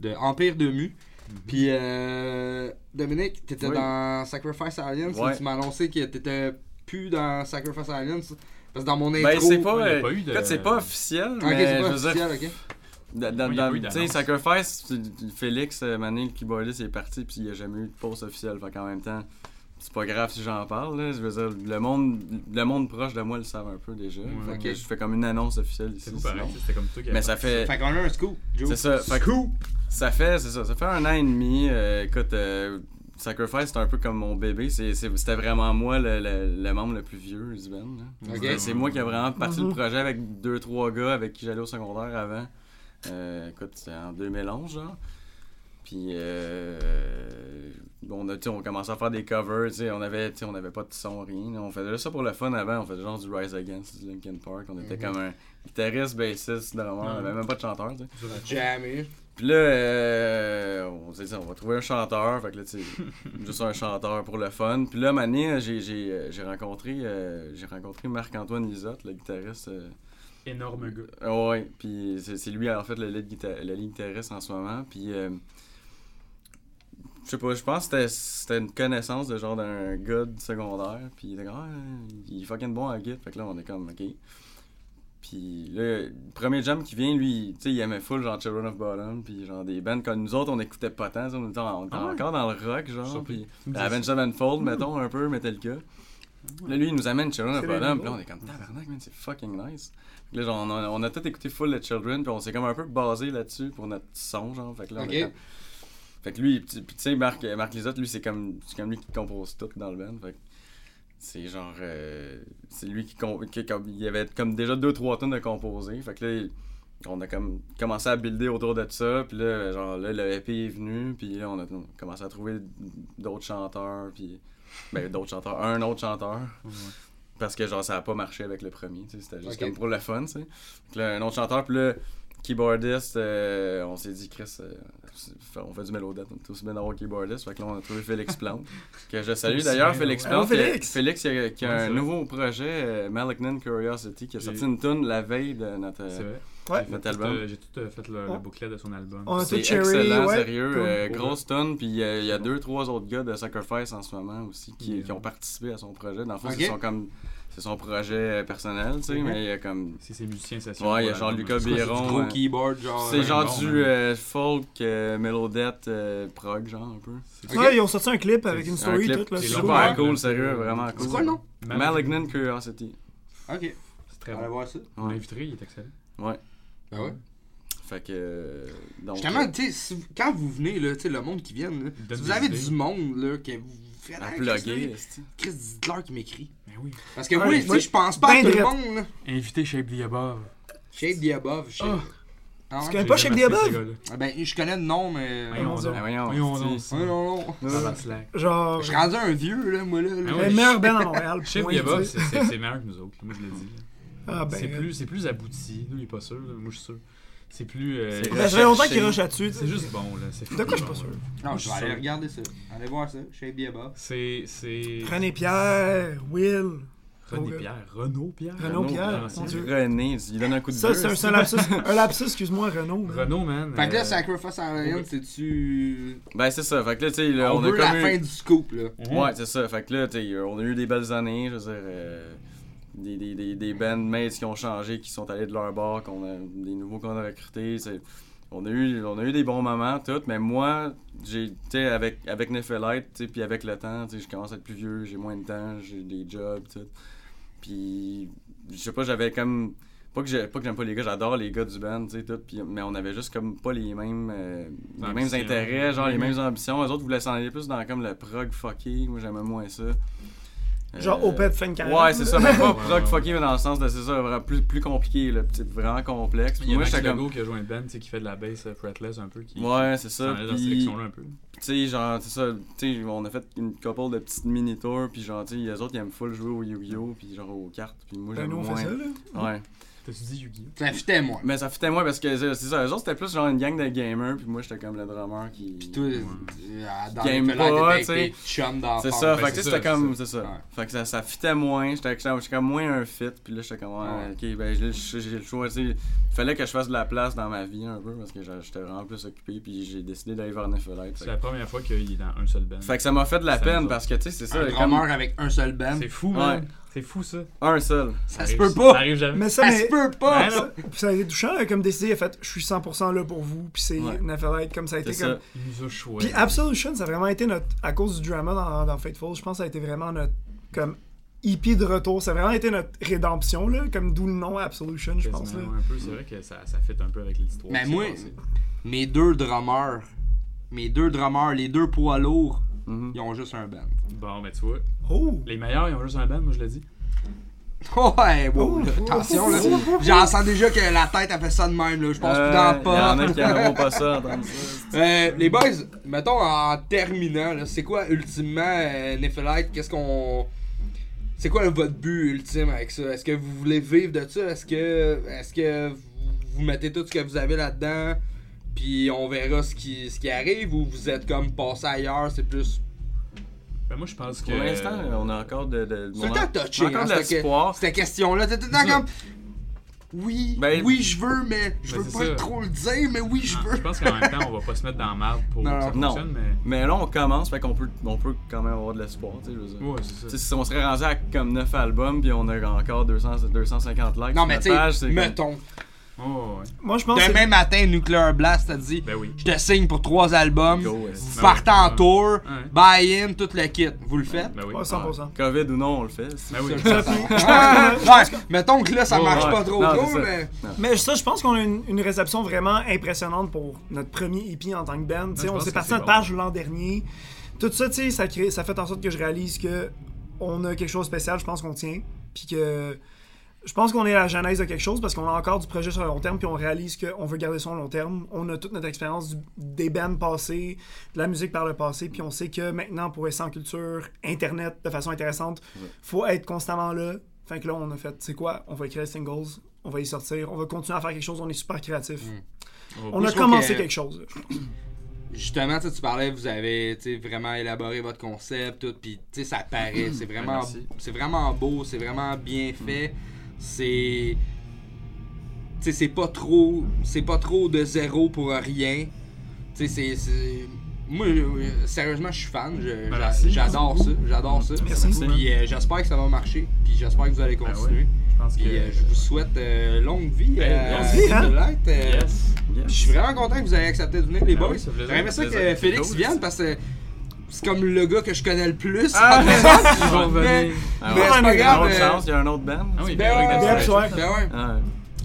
de Empire de Mu. Mhm. Puis, euh, Dominique, t'étais Oui. dans Sacrifice Alliance. Ouais. Tu m'as annoncé que t'étais plus dans Sacrifice Alliance. Parce que dans mon intro. Ben, c'est pas. euh, pas eu de- c'est pas officiel, Ok, mais c'est pas je veux dire, officiel, ok. Dans, Oui, sais. Sacrifice, Félix, euh, Mané, le keyboardiste, est parti, puis il n'y a jamais eu de pause officielle. Fait qu'en même temps, c'est pas grave si j'en parle. Là. Je veux dire, le monde, le monde proche de moi le savent un peu déjà. Ouais. fait Ok. que je fais comme une annonce officielle ici. C'était comme toi qui Mais ça fait. Fait qu'on a un scoop, Joe. C'est ça. Fait que Scoop! ça fait, c'est ça. Ça fait un an et demi. euh, écoute, euh, Sacrifice, c'est un peu comme mon bébé. C'est- c'est- C'était vraiment moi le, le- le membre le plus vieux du band. C'est moi qui ai vraiment parti Mhm. le projet avec deux, trois gars avec qui j'allais au secondaire avant. Euh, écoute, c'était en 2011, genre. Puis, euh, on, a, tu sais, on commençait à faire des covers, tu sais, on avait, tu sais, on avait pas de son, rien. On faisait ça pour le fun avant, on faisait genre du Rise Against du Linkin Park. On était Mhm. comme un guitariste, bassiste, drummer, on avait même pas de chanteur, tu sais. Jamais. Puis là, euh, on s'est dit, on va trouver un chanteur. Fait que là, tu sais, juste un chanteur pour le fun. Puis là, Mané, j'ai, j'ai, euh, j'ai rencontré, euh, j'ai rencontré Marc-Antoine Lisotte, le guitariste. euh, Énorme gars. ouais, puis c'est, lui, en fait, le lead, guita- le lead guitariste en ce moment. Puis, euh, je sais pas, je pense que c'était, une connaissance de genre d'un gars de secondaire. Puis il était comme, ah, il est fucking bon à guitare. Fait que là, on est comme, ok. Puis là, le premier jam qui vient, lui, tu sais, il aimait full genre Children of Bottom, puis genre des bands comme nous autres, on écoutait pas tant, on était, en- Ah ouais? encore dans le rock, genre, puis Avenged. Sevenfold, mettons, un peu, Metallica. Là, lui, il nous amène Children of les Bottom, puis là, on est comme, tabarnak, man, c'est fucking nice. Puis là, genre, on a, on a tout écouté full de Children, puis on s'est comme un peu basé là-dessus pour notre son, genre, fait que là, on est comme- Fait que lui, tu sais, Marc, Marc Lisotte, lui, c'est comme, c'est comme lui qui compose tout dans le band, fait que c'est genre, euh, c'est lui qui, qui, comme- il y avait comme déjà deux, trois tonnes de composés, fait que là, on a comme commencé à builder autour de ça, puis là, genre, là, le EP est venu, puis là, on a commencé à trouver d'autres chanteurs, puis ben, d'autres chanteurs, un autre chanteur, parce que genre, ça a pas marché avec le premier, c'était juste comme pour le fun, tu sais. Fait que là, un autre chanteur, puis là, keyboardiste, euh, on s'est dit, Chris, euh, on fait du mélodette, on est aussi bien d'avoir keyboardiste, fait que là, on a trouvé Félix Plante, que je salue d'ailleurs, Félix. Plante, a- Félix! Félix qui a, qui a Ouais, un vrai. nouveau projet, euh, Malignant Curiosity, qui a sorti une tune la veille de notre, C'est vrai. Ouais. J'ai notre tout, album. euh, J'ai tout euh, fait le, le On- bouclet de son album. C'est excellent, ouais. sérieux. Cool. euh, grosse tonne. Puis euh, il y a deux, trois autres gars de Sacrifice en ce moment aussi qui, Yeah. qui ont participé à son projet. Dans le fond, Ok. c'est son, comme, c'est son projet euh, personnel, tu sais, Mhm. mais il y a comme. C'est ses musiciens session. Ouais, il y a genre. Lucas C'est Biron, Gros euh, keyboard, genre. C'est euh, genre bon, du euh, folk, euh, mélodette, euh, prog, genre un peu. C'est-. Ouais, ils ont sorti un clip avec C'est une Un story clip toute là. c'est super cool, sérieux, vraiment cool. C'est quoi le nom? Malignant Curiosity. Ok, C'est très on va voir ça. On l'inviterait, il est excellent. Ouais. Ben ouais? Fait que. Donc, Justement, tu sais, quand vous venez, là, tu sais, le monde qui vient, là, si vous avez du monde, là, que vous à plugger. Chris, dites-leur qui m'écrit. Ben oui. Parce que Ouais, moi, tu je pense pas à Ben tout le monde, là. Invité Shape the Above. Shape the above, shape. Ah. Ah ouais? connais pas Shape the Above? Ah Ben, je connais le nom, mais. Voyons. Ah, voyons, Voyons slack. Genre. Je suis rendu un vieux, là, moi, là. Ah Le meilleur band à Montréal. Shape the Above, tu c'est- meilleur que nous autres. Moi, je le dis. Ah, ben. C'est plus, c'est plus abouti. Nous, il est pas sûr. Moi, je suis sûr. C'est plus. euh, Ben, ça fait longtemps qu'il rush là-dessus. C'est juste bon, là. C'est De quoi je suis pas sûr? Non, je vais aller regarder ça. Allez voir ça. The above. C'est. c'est- René Pierre, Will. René Pierre. Renaud Pierre. Renaud Pierre, c'est- mon Dieu. René, il donne un coup de Ça, gueule, c'est un, esti. c'est un lapsus. Un lapsus, excuse-moi, Renaud. man. Renaud, man. Fait que là, euh, Sacrifice Alliance, c'est-tu. Ben, c'est ça. Fait que là, tu sais, là, On, on, a comme la eu- fin du scoop, là. Ouais, c'est ça. Fait que là, tu sais, on a eu des belles années, je veux dire, euh, des, des, des, des bandmates qui ont changé, qui sont allés de leur bord, qu'on a, des nouveaux qu'on a recrutés. On a, eu, on a eu des bons moments, tout, mais moi, j'ai, avec, avec Nephelite, puis avec le temps, je commence à être plus vieux, j'ai moins de temps, j'ai des jobs, tout. Puis, je sais pas, j'avais comme. Pas que j'ai- pas que j'aime pas les gars, j'adore les gars du band, tu sais, tout, puis- mais on avait juste comme pas les mêmes, euh, les mêmes intérêts, genre les Mhm. mêmes ambitions. Les autres voulaient s'en aller plus dans comme le prog fucké, moi j'aimais moins ça. Genre Euh, Opeth fait une carrière. Ouais, c'est ça, mais pas (laughs) ouais. fucké, mais dans le sens de c'est ça, vraiment plus, plus compliqué, là, c'est vraiment complexe. Il y a Moi, Max comme. qui a joué une band, tu sais, qui fait de la bass euh, fretless un peu. Qui, Ouais, c'est ça. allait dans cette Puis, direction-là un peu. tu sais, genre, c'est ça, tu sais, on a fait une couple de petites mini-tours, puis genre, tu sais, les autres, ils aiment full jouer au Yu-Gi-Oh! puis genre aux cartes, puis moi, Ben, j'aime nous, on moins. fait ça, là. Ouais. T'as-tu dit Yu-Gi-Oh? Ça fitait moi. Mais ça fitait moi parce que c'est ça, eux autres, c'était plus genre une gang de gamers, puis moi, j'étais comme le drummer qui. Pis toi, euh, dans Game pas, tu sais. C'est ça, fait que c'était ça, comme, c'est ça. Fait que ça, ça fitait moins, j'étais comme moins un fit, puis là j'étais comme, ok, ben j'ai le choix, tu sais. Fallait que je fasse de la place dans ma vie un peu, parce que j'étais vraiment plus occupé, puis j'ai décidé d'aller vers Nephelite. C'est la première fois qu'il est dans un seul band. fait que ça m'a fait de la peine, parce que tu sais, c'est ça, un drummer avec un seul band. C'est fou, man. C'est fou, ça. un seul. Ça se arrive- peut Ça pas. arrive jamais. Mais ça, Ça mais, se peut pas. Ben ça, ça a été touchant, là, comme décidé, a fait, je suis 100% là pour vous, puis c'est Ouais. Nephelite, comme ça a C'est été ça. comme... Il nous a choisi. Puis Absolution, ça a vraiment été notre. À cause du drama dans, dans Fateful, je pense que ça a été vraiment notre. Comme. EP de retour, ça a vraiment été notre rédemption, là, comme d'où le nom Absolution, je pense. Là. Quasiment, un peu, c'est vrai que ça, ça fit un peu avec l'histoire. Mais moi, mes deux drummers, mes deux drummers, les deux poids lourds, Mhm. ils ont juste un band. Bon, ben tu vois, Oh! les meilleurs, ils ont juste un band, moi je l'ai dit. Ouais, wow, Oh, là, oh, attention là. oh, oh, J'en sens déjà que la tête a fait ça de même là. Je pense plus dans le Euh, y en a qui pas. n'auront pas ça. (laughs) Euh, les boys, mettons en terminant, là, c'est quoi ultimement euh, Nephelite Qu'est-ce qu'on. C'est quoi votre but ultime avec ça? Est-ce que vous voulez vivre de ça? Est-ce que, est-ce que vous, vous mettez tout ce que vous avez là-dedans Puis on verra ce qui, ce qui arrive Ou vous êtes comme passé ailleurs C'est plus. Ben moi je pense que. Pour l'instant, on a encore de. de C'est on le a- temps touché, a encore hein, de l'espoir. cette question-là. T'es comme. Oui, Ben- oui, je veux, mais je Ben, veux pas ça. trop le dire, mais oui, je Ah, veux. Je pense qu'en même temps, on va pas se mettre dans la merde pour Non, que ça non. fonctionne, mais. Mais là, on commence, fait qu'on peut, on peut quand même avoir de l'espoir, tu sais, je veux dire. Ouais, c'est ça. Si on serait rendu à comme 9 albums, puis on a encore 200, 250 likes Non, sur mais sais, page, c'est comme- mettons. Oh, ouais. Moi, je pense que. Demain matin, Nuclear Blast t'a dit Ben oui. Je te signe pour trois albums. Go. Vous Ben partez en tour, Ouais. buy-in, tout le kit. Vous le faites? Ben oui. Ouais, 100%. Covid ou non, on le fait. c'est- Ben oui. (laughs) Mettons que là, ça marche ouais. pas trop Non, trop, c'est ça. mais. Mais ça, je pense qu'on a une, une réception vraiment impressionnante pour notre premier EP en tant que band. On s'est c'est notre bon. page l'an dernier. Tout ça, tu sais, ça, crée- ça fait en sorte que je réalise que on a quelque chose de spécial, je pense qu'on tient. Puis que je pense qu'on est à la genèse de quelque chose parce qu'on a encore du projet sur le long terme, puis on réalise qu'on veut garder au long terme. On a toute notre expérience des bands passés, de la musique par le passé, puis on sait que maintenant, pour rester en culture, Internet de façon intéressante, faut être constamment là. Fait que là, on a fait, c'est quoi? On va écrire les singles, on va y sortir, on va continuer à faire quelque chose, on est super créatif. On Moi, a commencé que- quelque chose. là, je pense. Justement, tu parlais, vous avez vraiment élaboré votre concept, tout, puis ça paraît. (clears throat) C'est vraiment, c'est vraiment beau, c'est vraiment bien fait. C'est. Tu sais, c'est pas trop. C'est pas trop de zéro pour rien. Tu sais, c'est-. Moi, sérieusement, je suis fan. Merci. J'adore ça. J'adore ça. Merci. Puis euh, j'espère que ça va marcher. Puis j'espère que vous allez Ben continuer. ouais. Je pense que. Puis euh, je vous souhaite euh, longue vie. Ben, euh, longue vie, hein? Je suis vraiment content que vous ayez accepté de venir, les boys. oui, ça que. Félix vienne parce que c'est comme le gars que je connais le plus. Ah, mais-. (laughs) Ils vont. Ah mais ouais. c'est pas Il y a grave. une autre euh, chance, il y a un autre band. Ah oui, Ben ouais, ben joué. ben ouais. Ah,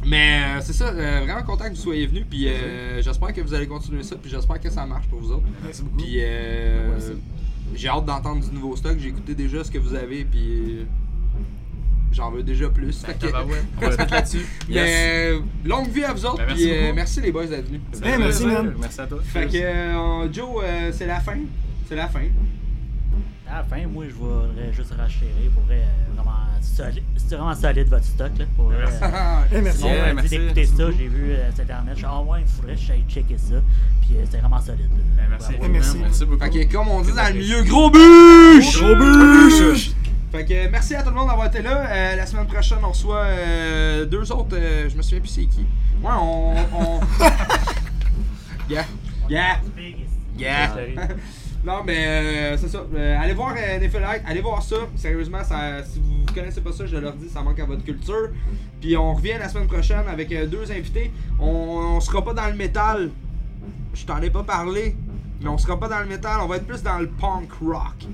Mais euh, c'est ça, euh, vraiment content que vous soyez venus. Puis euh, j'espère que vous allez continuer ça. Puis j'espère que ça marche pour vous autres. Merci beaucoup. Puis euh, j'ai hâte d'entendre du nouveau stock. J'ai écouté déjà ce que vous avez. Puis euh, j'en veux déjà plus. Fait que- Tabarouette. (laughs) On va se mettre là-dessus. (laughs) Mais euh, longue vie à vous autres. Ben, merci puis euh, merci les boys d'être venus. Eh, fait merci, man. Merci à toi. Fait que euh, Joe, euh, c'est la fin. C'est la fin. À la fin, moi, je voudrais juste racheter pour vrai, euh, vraiment solide. C'est vraiment solide votre stock, là. Pour. Merci. euh, (laughs) merci. Yeah, d'écouter ça, j'ai vu euh, sur internet, je suis ah ouais, il faudrait que j'aille checker ça. Puis euh, c'était vraiment solide. Ben, merci. Bravo. Merci. Merci beaucoup. Fait que comme on dit dans le milieu, gros bûche! Gros bûche! Fait que merci à tout le monde d'avoir été là. Euh, la semaine prochaine, on reçoit euh, deux autres. euh, je me souviens plus c'est qui. Ouais, on. on... (laughs) yeah. Yeah. Yeah. (laughs) non, mais euh, c'est ça. Euh, allez voir euh, Nephelite, allez voir ça. Sérieusement, ça, si vous connaissez pas ça, je leur dis, ça manque à votre culture. Puis on revient la semaine prochaine avec euh, deux invités. On, on sera pas dans le métal. Je t'en ai pas parlé. Mais on sera pas dans le métal, on va être plus dans le punk rock.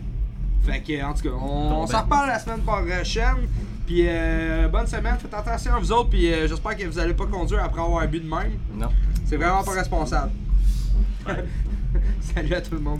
Fait que, en tout cas, on, on s'en reparle la semaine prochaine. Puis euh, bonne semaine, faites attention à vous autres. Puis j'espère que vous allez pas conduire après avoir bu de même. Non. C'est vraiment pas responsable. (laughs) (laughs) Salut à tout le monde.